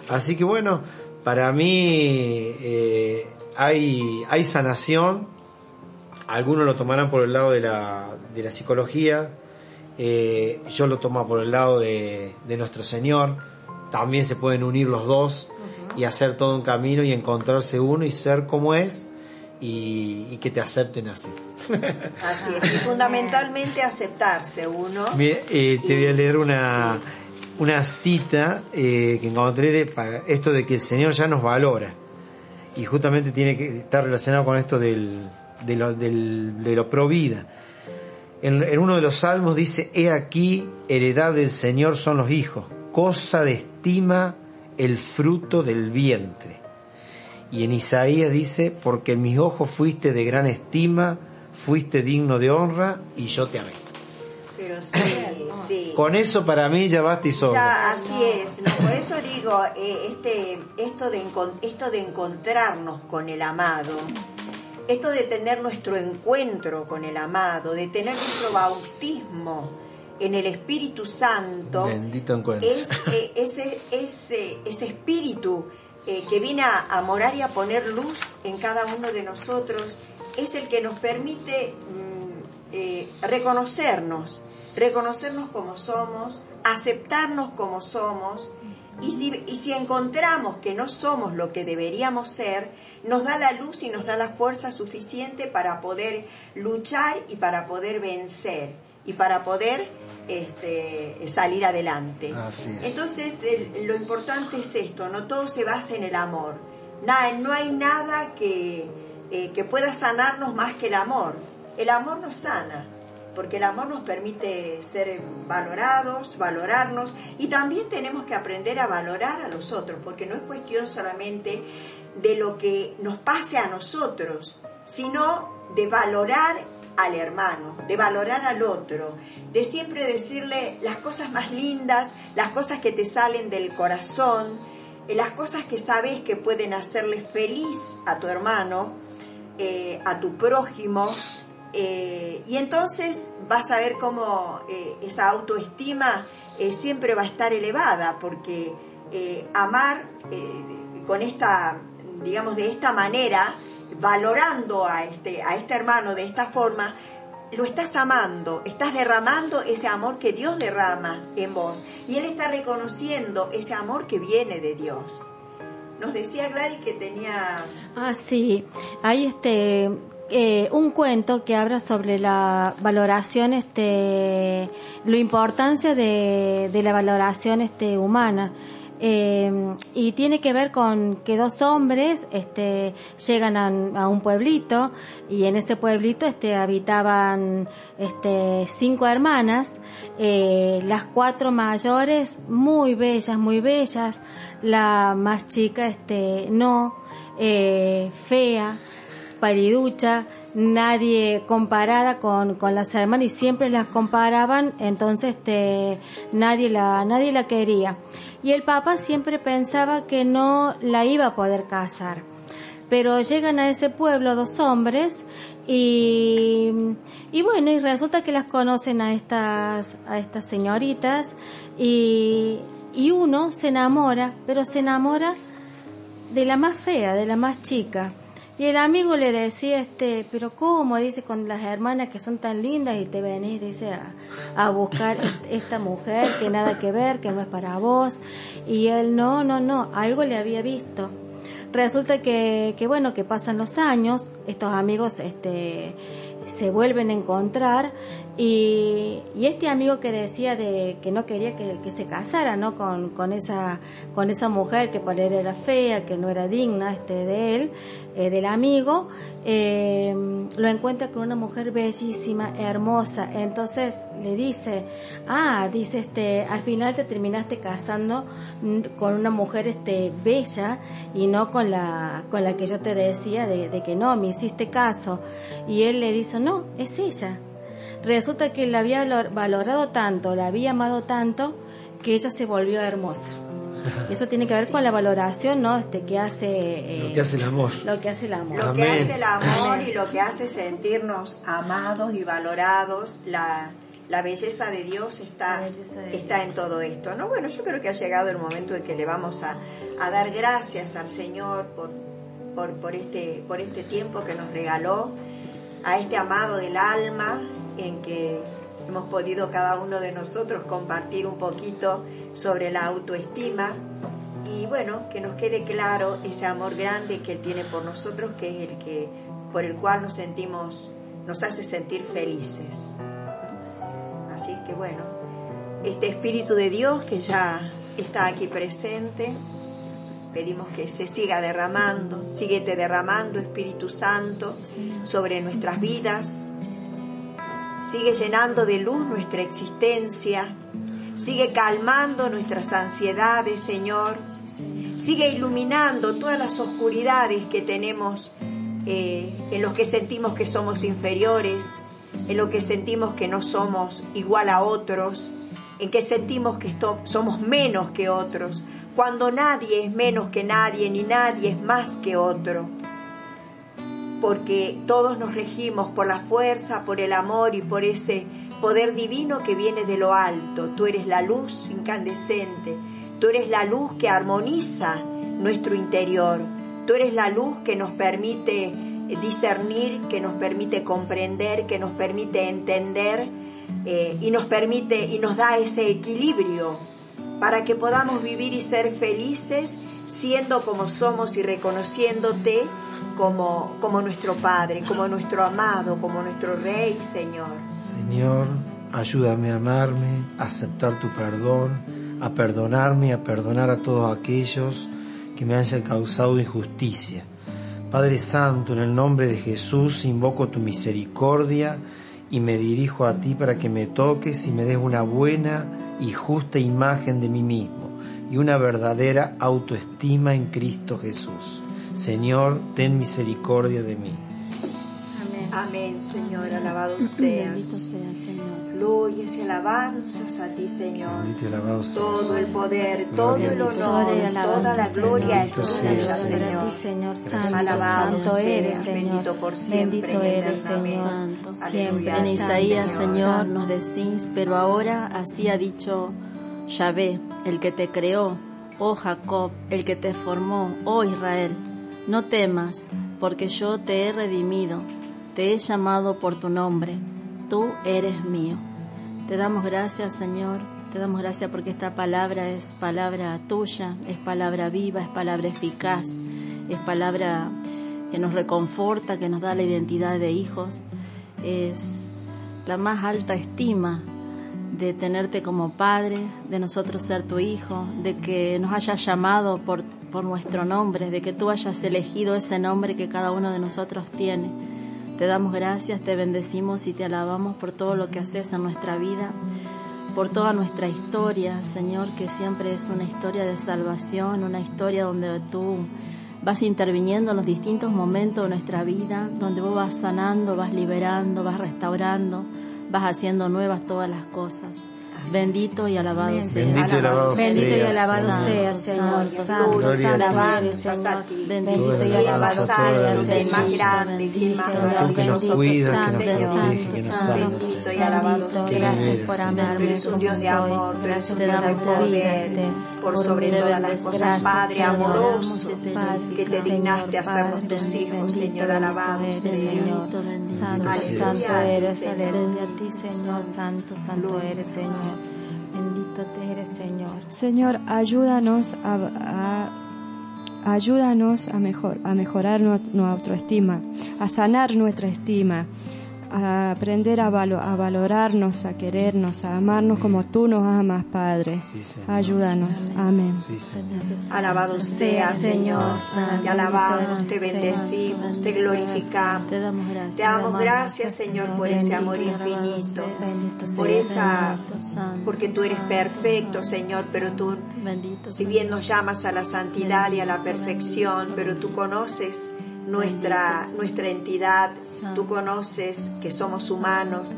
Así que bueno, para mí eh, hay, hay sanación, algunos lo tomarán por el lado de la, de la psicología, eh, yo lo tomo por el lado de, de nuestro Señor, también se pueden unir los dos y hacer todo un camino y encontrarse uno y ser como es y, y que te acepten así. [laughs] Así es, y fundamentalmente aceptarse uno. Mira, eh, te voy a leer una, una cita eh, que encontré de, para esto de que el Señor ya nos valora. Y justamente tiene que estar relacionado con esto del, de, lo, del, de lo pro vida. En, en uno de los salmos dice, he aquí, heredad del Señor son los hijos, cosa de estima el fruto del vientre. Y en Isaías dice, porque en mis ojos fuiste de gran estima, fuiste digno de honra y yo te amé. Pero sí, [clears throat] sí. Con eso para mí ya basta y sobra. Ya, así es. No, por eso digo, eh, este, esto, de esto de encontrarnos con el amado, esto de tener nuestro encuentro con el amado, de tener nuestro bautismo en el Espíritu Santo, Bendito encuentro. es eh, ese, ese, ese espíritu eh, que viene a, a morar y a poner luz en cada uno de nosotros, es el que nos permite mm, eh, reconocernos, reconocernos como somos, aceptarnos como somos, y si, y si encontramos que no somos lo que deberíamos ser, nos da la luz y nos da la fuerza suficiente para poder luchar y para poder vencer y para poder este, salir adelante. Así es. Entonces, el- lo importante es esto, no todo se basa en el amor. Nada, no hay nada que, eh, que pueda sanarnos más que el amor. El amor nos sana, porque el amor nos permite ser valorados, valorarnos, y también tenemos que aprender a valorar a los otros, porque no es cuestión solamente de lo que nos pase a nosotros, sino de valorar al hermano, de valorar al otro, de siempre decirle las cosas más lindas, las cosas que te salen del corazón, eh, las cosas que sabes que pueden hacerle feliz a tu hermano, eh, a tu prójimo, eh, y entonces vas a ver cómo esa autoestima siempre va a estar elevada, porque amar con esta, digamos, de esta manera, valorando a este, a este hermano de esta forma, lo estás amando, estás derramando ese amor que Dios derrama en vos. Y Él está reconociendo ese amor que viene de Dios. Nos decía Gladys que tenía... Ah, sí. Hay este eh, un cuento que habla sobre la valoración, este, la importancia de, de la valoración este humana. Eh, y tiene que ver con que dos hombres este, llegan a, un pueblito y en ese pueblito este, habitaban este, cinco hermanas, eh, las cuatro mayores muy bellas, muy bellas, la más chica este, no, eh, fea, paliducha, nadie comparada con, con las hermanas y siempre las comparaban, entonces este, nadie la, nadie la quería. Y el papá siempre pensaba que no la iba a poder casar. Pero llegan a ese pueblo dos hombres y, y bueno, y resulta que las conocen a estas, a estas señoritas y, y uno se enamora, pero se enamora de la más fea, de la más chica. Y el amigo le decía, este, pero ¿cómo? Dice, con las hermanas que son tan lindas y te venís, dice, a, a buscar est- esta mujer que nada que ver, que no es para vos. Y él, no, no, no, algo le había visto. Resulta que, que bueno, que pasan los años, estos amigos, este, se vuelven a encontrar y, este amigo que decía de que no quería que, se casara no con, esa con esa mujer que para él era fea que no era digna este de él eh, del amigo eh, lo encuentra con una mujer bellísima hermosa. Entonces le dice ah dice este al final te terminaste casando con una mujer este bella y no con la con la que yo te decía de, de que no me hiciste caso y él le dice no es ella resulta que la había valor- valorado tanto, la había amado tanto, que ella se volvió hermosa. Eso tiene que ver con la valoración, ¿no? Este que hace eh, Lo que hace el amor. lo que hace el amor. Lo que hace el amor y lo que hace sentirnos amados y valorados, la, la belleza de Dios está, de está Dios. en todo esto. ¿no? Bueno, yo creo que ha llegado el momento de que le vamos a, a dar gracias al Señor por, por, por, este, por este tiempo que nos regaló, a este amado del alma, en que hemos podido cada uno de nosotros compartir un poquito sobre la autoestima y bueno, que nos quede claro ese amor grande que Él tiene por nosotros, que es el que, por el cual nos sentimos, nos hace sentir felices. Así que bueno, este Espíritu de Dios que ya está aquí presente, pedimos que se siga derramando, síguete derramando Espíritu Santo sobre nuestras vidas, sigue llenando de luz nuestra existencia, sigue calmando nuestras ansiedades, Señor, sigue iluminando todas las oscuridades que tenemos, eh, en los que sentimos que somos inferiores, en lo que sentimos que no somos igual a otros, en que sentimos que somos menos que otros, cuando nadie es menos que nadie ni nadie es más que otro porque todos nos regimos por la fuerza, por el amor y por ese poder divino que viene de lo alto. Tú eres la luz incandescente, tú eres la luz que armoniza nuestro interior, tú eres la luz que nos permite discernir, que nos permite comprender, que nos permite entender eh, y nos permite y nos da ese equilibrio para que podamos vivir y ser felices siendo como somos y reconociéndote como, nuestro Padre, como nuestro amado, como nuestro Rey, Señor. Señor, ayúdame a amarme, a aceptar tu perdón, a perdonarme, a perdonar a todos aquellos que me hayan causado injusticia. Padre Santo, en el nombre de Jesús invoco tu misericordia y me dirijo a ti para que me toques y me des una buena y justa imagen de mí mismo y una verdadera autoestima en Cristo Jesús. Señor, ten misericordia de mí. Amén, Señor, alabado seas. Bendito sea, Señor. Glorias y alabanzas a ti, Señor. Bendito y alabado seas. Todo el poder, todo el honor, toda la gloria es tuya, Señor. Señor. Alabado santo eres, seas, Señor. bendito por siempre, Bendito eres. Señor. Santo. Siempre. En Isaías, Señor. Señor, nos decís, pero ahora así ha dicho Yahvé, el que te creó, oh Jacob, el que te formó, oh Israel. No temas, porque yo te he redimido, te he llamado por tu nombre, tú eres mío. Te damos gracias, Señor, te damos gracias porque esta palabra es palabra tuya, es palabra viva, es palabra eficaz, es palabra que nos reconforta, que nos da la identidad de hijos, es la más alta estima de tenerte como padre, de nosotros ser tu hijo, de que nos hayas llamado por, por nuestro nombre, de que tú hayas elegido ese nombre que cada uno de nosotros tiene. Te damos gracias, te bendecimos y te alabamos por todo lo que haces en nuestra vida, por toda nuestra historia, Señor, que siempre es una historia de salvación, una historia donde tú vas interviniendo en los distintos momentos de nuestra vida, donde vos vas sanando, vas liberando, vas restaurando, vas haciendo nuevas todas las cosas. Bendito y alabado sea. Bendito y alabado Bendito y alabado sea, Señor. Santo, Santo, a Señor. Bendito y la alabado sea, el más grande, Sí, Señor. Tú que nos cuidas, que nos nos Bendito y alabado sea. gracias por amarme Dios de amor, Gracias poder, verte. por sobre te todas las cosas, Padre amoroso, que te dignaste hacernos Padre, tus hijos, Señor, alabado. Señor. Santo, santo eres, Señor. aleluya a ti, Señor, santo, santo eres, Señor. Bendito te eres, Señor. Señor, ayúdanos a, ayúdanos a mejor, a mejorar nu- nuestra autoestima, a sanar nuestra estima, a aprender a, valo- a valorarnos, a querernos, a amarnos como tú nos amas, Padre. Ayúdanos. Amén. Alabado sea, Señor. Te alabamos, te bendecimos, te glorificamos. Te damos gracias. Te damos gracias, Señor, por ese amor infinito, por esa, porque tú eres perfecto, Señor, pero tú, Bendito si bien nos llamas a la santidad y a la perfección, pero tú conoces nuestra, nuestra entidad, tú conoces que somos humanos,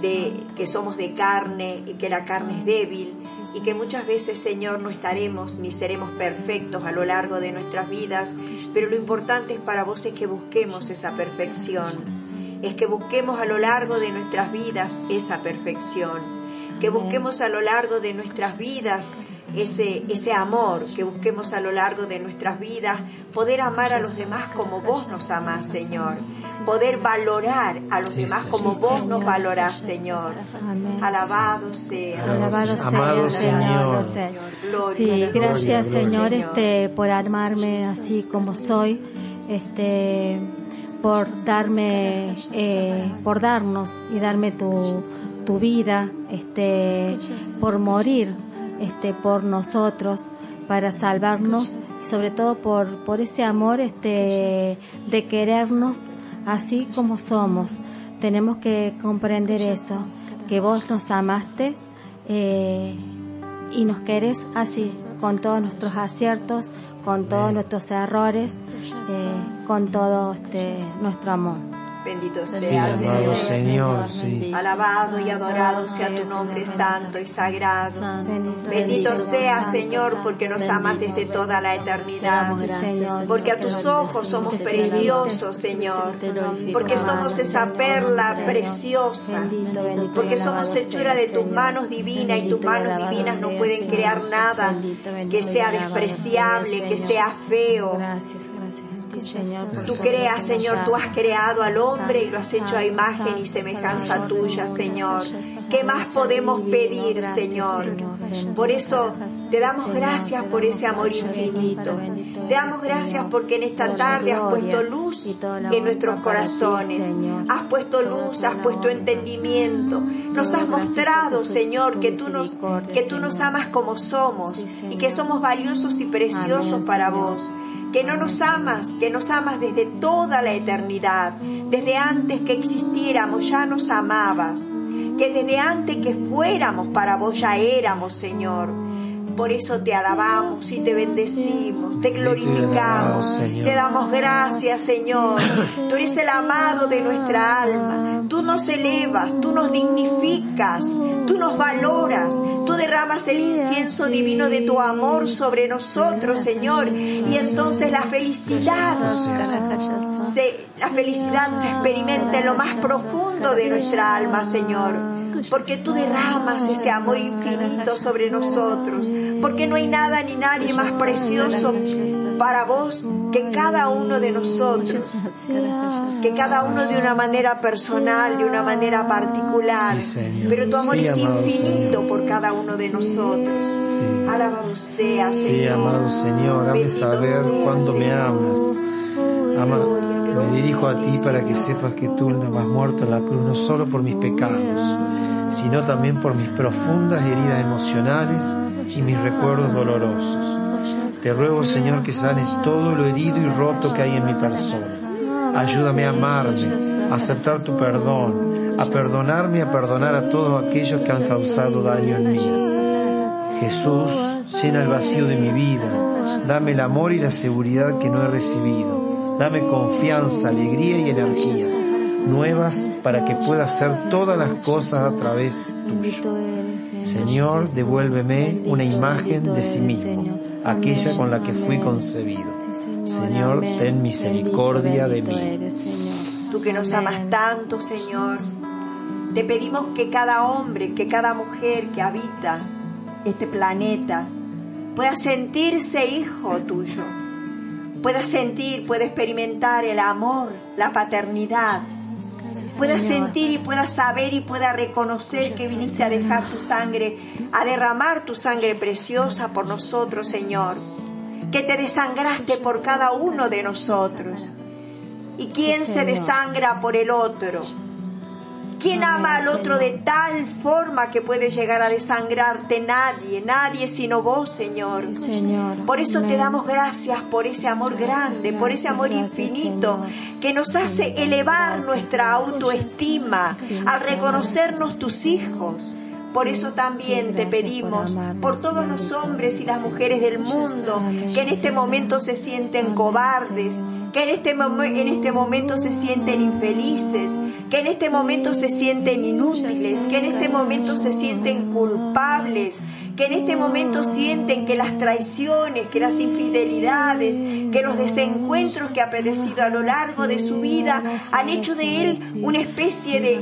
de que somos de carne y que la carne es débil y que muchas veces, Señor, no estaremos ni seremos perfectos a lo largo de nuestras vidas, pero lo importante es para vos es que busquemos esa perfección, es que busquemos a lo largo de nuestras vidas esa perfección, que busquemos a lo largo de nuestras vidas ese, ese amor, que busquemos a lo largo de nuestras vidas poder amar a los demás como vos nos amás, Señor, poder valorar a los demás como vos nos valorás, Señor. Amén. Alabado sea. Alabado sea, Amado Señor. Señor. Señor. Gloria, Sí, gracias gloria. Señor este por armarme así como soy, este por darme eh, por darnos y darme tu, tu vida, este por morir este por nosotros para salvarnos sobre todo por por ese amor este de querernos así como somos tenemos que comprender eso, que vos nos amaste eh, y nos querés así, con todos nuestros aciertos, con todos nuestros errores, eh, con todo este, nuestro amor. Bendito Sí, sea, Señor, sí. Alabado y adorado sea tu nombre santo y sagrado. Bendito sea, Señor, porque nos amas desde toda la eternidad. Porque a tus ojos somos preciosos, Señor. Porque somos esa perla preciosa. Porque somos hechura de tus manos divinas y tus manos divinas no pueden crear nada que sea despreciable, que sea feo. Tú creas, Señor, tú has creado al hombre y lo has hecho a imagen y semejanza tuya, Señor. ¿Qué más podemos pedir, Señor? Por eso te damos gracias por ese amor infinito. Te damos gracias porque en esta tarde has puesto luz en nuestros corazones. Has puesto luz, has puesto entendimiento. Nos has mostrado, Señor, que tú nos, que tú nos amas como somos y que somos valiosos y preciosos para vos que no nos amas, que nos amas desde toda la eternidad, desde antes que existiéramos ya nos amabas, que desde antes que fuéramos para vos ya éramos, Señor. Por eso te alabamos y te bendecimos, te glorificamos, te damos gracias, Señor. Tú eres el amado de nuestra alma. Tú nos elevas, tú nos dignificas, tú nos valoras, tú derramas el incienso divino de tu amor sobre nosotros, Señor. Y entonces la felicidad se, la felicidad se experimenta en lo más profundo de nuestra alma, Señor. Porque tú derramas ese amor infinito sobre nosotros. Porque no hay nada ni nadie más precioso para vos que cada uno de nosotros. Que cada uno de una manera personal, de una manera particular. Sí. Pero tu amor Sí, es infinito Señor. por cada uno de nosotros. Sí. Alabado sea, Sí, Señor. amado Señor, hazme saber sea, cuándo me amas. Ama, me dirijo a ti para que sepas que tú no has muerto en la cruz no solo por mis pecados, sino también por mis profundas heridas emocionales y mis recuerdos dolorosos. Te ruego, Señor, que sanes todo lo herido y roto que hay en mi persona. Ayúdame a amarme, a aceptar tu perdón, a perdonarme y a perdonar a todos aquellos que han causado daño en mí. Jesús, llena el vacío de mi vida, dame el amor y la seguridad que no he recibido, dame confianza, alegría y energía nuevas para que pueda hacer todas las cosas a través tuyo. Señor, devuélveme una imagen de sí mismo, aquella con la que fui concebido. Señor, ten misericordia de mí. Tú que nos amas tanto, Señor, te pedimos que cada hombre, que cada mujer que habita este planeta pueda sentirse hijo tuyo, pueda sentir, pueda experimentar el amor, la paternidad, pueda sentir y pueda saber y pueda reconocer que viniste a dejar tu sangre, a derramar tu sangre preciosa por nosotros, Señor, que te desangraste por cada uno de nosotros. ¿Y quién se desangra por el otro? ¿Quién ama al otro de tal forma que puede llegar a desangrarte? Nadie, nadie sino vos, Señor. Sí, Señor. Por eso te damos gracias por ese amor grande, por ese amor Gracias, infinito Señor. que nos hace elevar nuestra autoestima al reconocernos tus hijos. Por eso también te pedimos por todos los hombres y las mujeres del mundo que en este momento se sienten cobardes, que en este, en este momento se sienten infelices, que en este momento se sienten inútiles, que en este momento se sienten culpables, que en este momento sienten que las traiciones, que las infidelidades, que los desencuentros que ha padecido a lo largo de su vida han hecho de él una especie de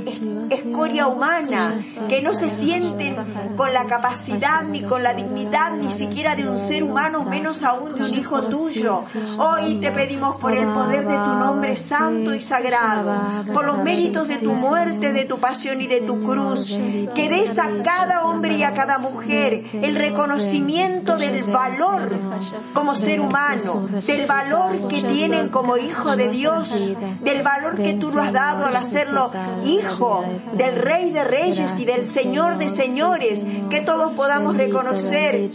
es- escoria humana, que no se sienten con la capacidad ni con la dignidad ni siquiera de un ser humano, menos aún de un hijo tuyo. Hoy te pedimos por el poder de tu nombre santo y sagrado, por los méritos de tu muerte, de tu pasión y de tu cruz, que des a cada hombre y a cada mujer el reconocimiento del valor como ser humano, del valor que tienen como hijo de Dios, del valor que tú lo has dado al hacerlo hijo del Rey de Reyes y del Señor de Señores, que todos podamos reconocer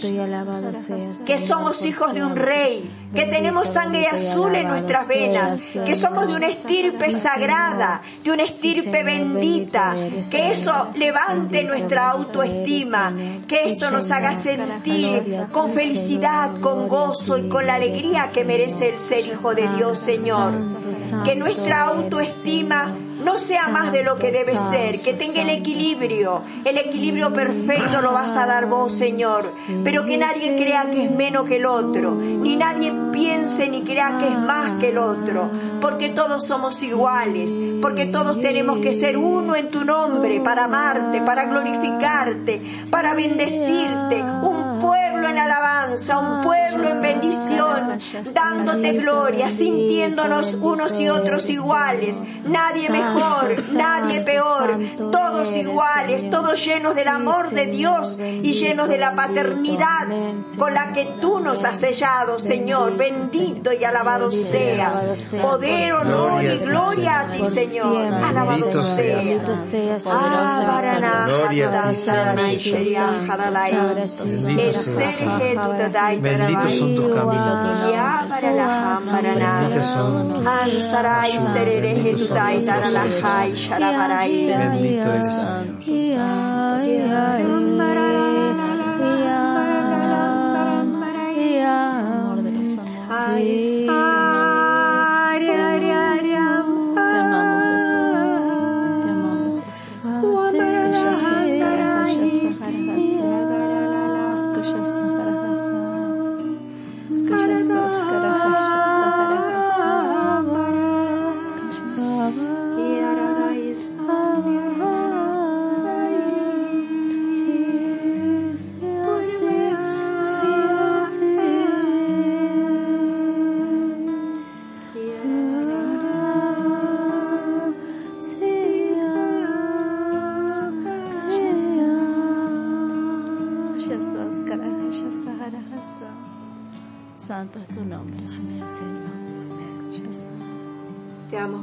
que somos hijos de un rey, que tenemos sangre azul en nuestras venas, que somos de una estirpe sagrada, de una estirpe bendita, que eso levante nuestra autoestima, que esto nos haga sentir con felicidad, con gozo y con la alegría que merece el ser hijo de Dios, Señor. Que nuestra autoestima no sea más de lo que debe ser, que tenga el equilibrio, el equilibrio perfecto lo vas a dar vos, Señor, pero que nadie crea que es menos que el otro, ni nadie piense ni crea que es más que el otro, porque todos somos iguales, porque todos tenemos que ser uno en tu nombre para amarte, para glorificarte, para bendecirte, un pueblo en alabanza, un pueblo en bendición, dándote gloria, sintiéndonos unos y otros iguales, nadie mejor, nadie peor, todos iguales, todos llenos del amor de Dios y llenos de la paternidad con la que tú nos has sellado, Señor, bendito y alabado sea, poder, honor y gloria a ti, Señor, alabado sea. Ah. Bendito seas, Tutadai, Benditos son tus caminos. Benditas son Sharabarai. Bendito eres, Señor. Amor de los amores.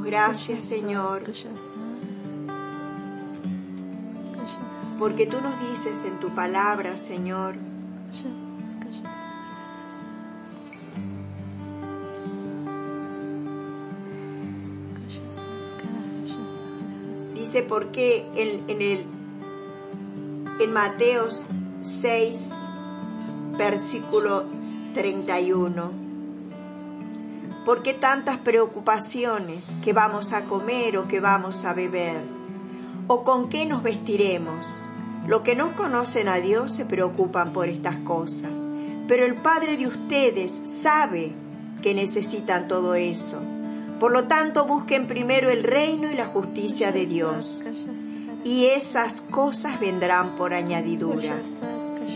Gracias, Señor, porque tú nos dices en tu palabra, Señor, dice por qué en, en el en Mateos 6 versículo 31 ¿Por qué tantas preocupaciones que vamos a comer o que vamos a beber? ¿O con qué nos vestiremos? Los que no conocen a Dios se preocupan por estas cosas, pero el Padre de ustedes sabe que necesitan todo eso. Por lo tanto, busquen primero el reino y la justicia de Dios, y esas cosas vendrán por añadidura.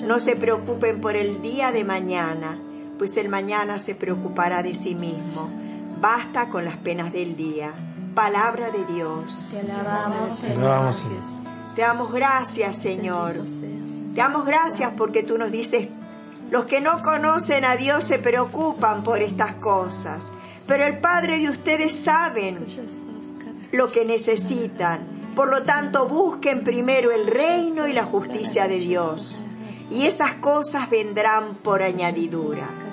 No se preocupen por el día de mañana, pues el mañana se preocupará de sí mismo. Basta con las penas del día. Palabra de Dios. Te alabamos, Te alabamos, Señor. Te damos gracias, Señor. Te damos gracias porque tú nos dices, los que no conocen a Dios se preocupan por estas cosas, pero el Padre de ustedes saben lo que necesitan. Por lo tanto, busquen primero el reino y la justicia de Dios, y esas cosas vendrán por añadidura.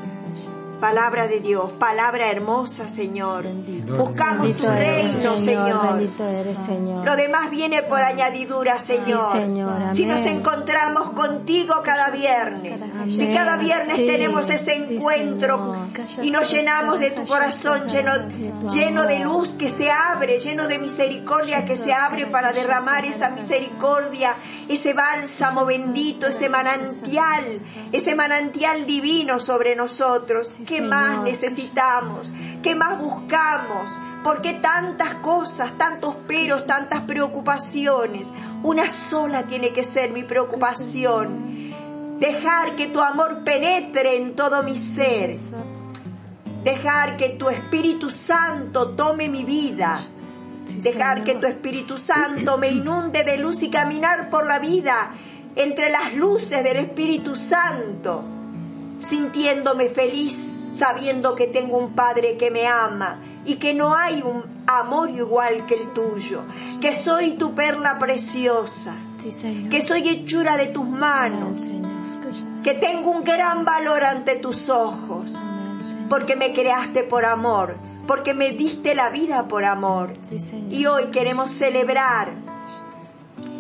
Palabra de Dios, palabra hermosa, Señor. Buscamos tu Bendito reino, Señor. Bendito eres, Señor. Lo demás viene por añadidura, Señor. Sí, Señor. Si nos encontramos contigo cada viernes, si cada viernes Sí, tenemos ese sí, encuentro y nos llenamos de tu corazón lleno, lleno de luz que se abre, lleno de misericordia que se abre para derramar esa misericordia, ese bálsamo bendito, ese manantial, ese manantial divino sobre nosotros. ¿Qué Señor. más necesitamos? ¿Qué más buscamos? ¿Por qué tantas cosas, tantos peros, tantas preocupaciones? Una sola tiene que ser mi preocupación. Dejar que tu amor penetre en todo mi ser. Dejar que tu Espíritu Santo tome mi vida. Dejar que tu Espíritu Santo me inunde de luz y caminar por la vida entre las luces del Espíritu Santo, sintiéndome feliz, sabiendo que tengo un Padre que me ama y que no hay un amor igual que el tuyo, que soy tu perla preciosa, que soy hechura de tus manos, que tengo un gran valor ante tus ojos, porque me creaste por amor, porque me diste la vida por amor. Y hoy queremos celebrar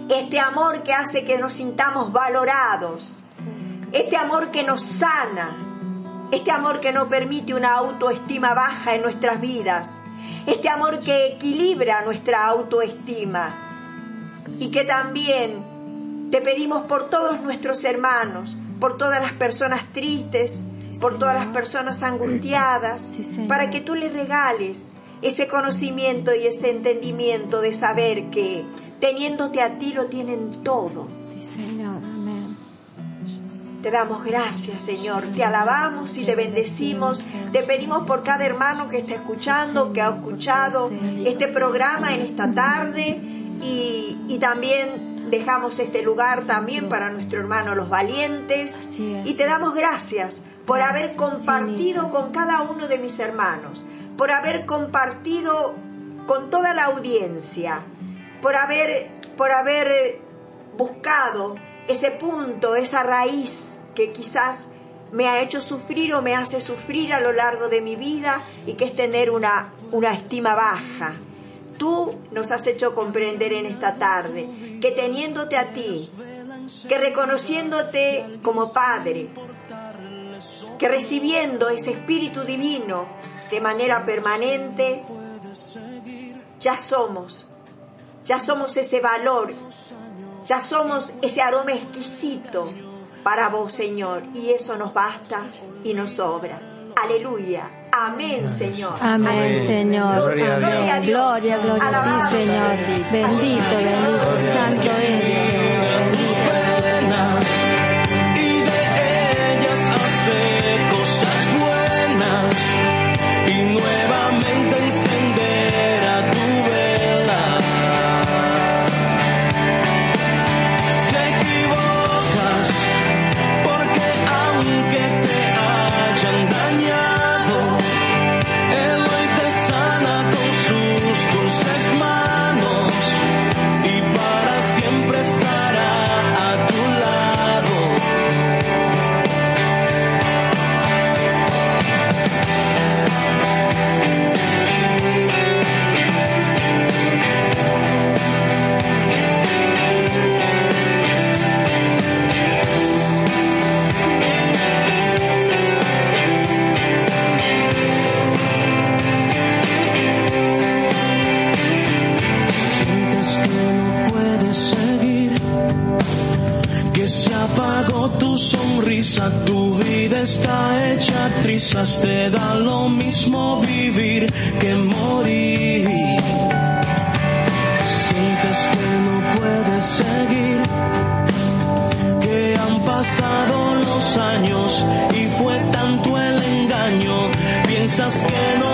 este amor que hace que nos sintamos valorados, este amor que nos sana, este amor que no permite una autoestima baja en nuestras vidas, este amor que equilibra nuestra autoestima y que también te pedimos por todos nuestros hermanos, por todas las personas tristes, por todas las personas angustiadas, Sí, para que tú les regales ese conocimiento y ese entendimiento de saber que teniéndote a ti lo tienen todo. Sí. Te damos gracias, Señor. Te alabamos y te bendecimos. Te pedimos por cada hermano que está escuchando, que ha escuchado este programa en esta tarde y, y también dejamos este lugar también para nuestro hermano Los Valientes. Y te damos gracias por haber compartido con cada uno de mis hermanos, por haber compartido con toda la audiencia, por haber, por haber eh, buscado ese punto, esa raíz que quizás me ha hecho sufrir o me hace sufrir a lo largo de mi vida y que es tener una, una estima baja. Tú nos has hecho comprender en esta tarde que teniéndote a ti, que reconociéndote como Padre, que recibiendo ese Espíritu Divino de manera permanente, ya somos, ya somos ese valor, ya somos ese aroma exquisito para vos, Señor, y eso nos basta y nos sobra. Aleluya. Amén, Señor. Amén, Señor. Gloria a Dios. Gloria, gloria a ti, Señor. Bendito, bendito, santo eres, Señor. Está hecha trizas, te da lo mismo vivir que morir. Sientes que no puedes seguir, que han pasado los años y fue tanto el engaño, piensas que no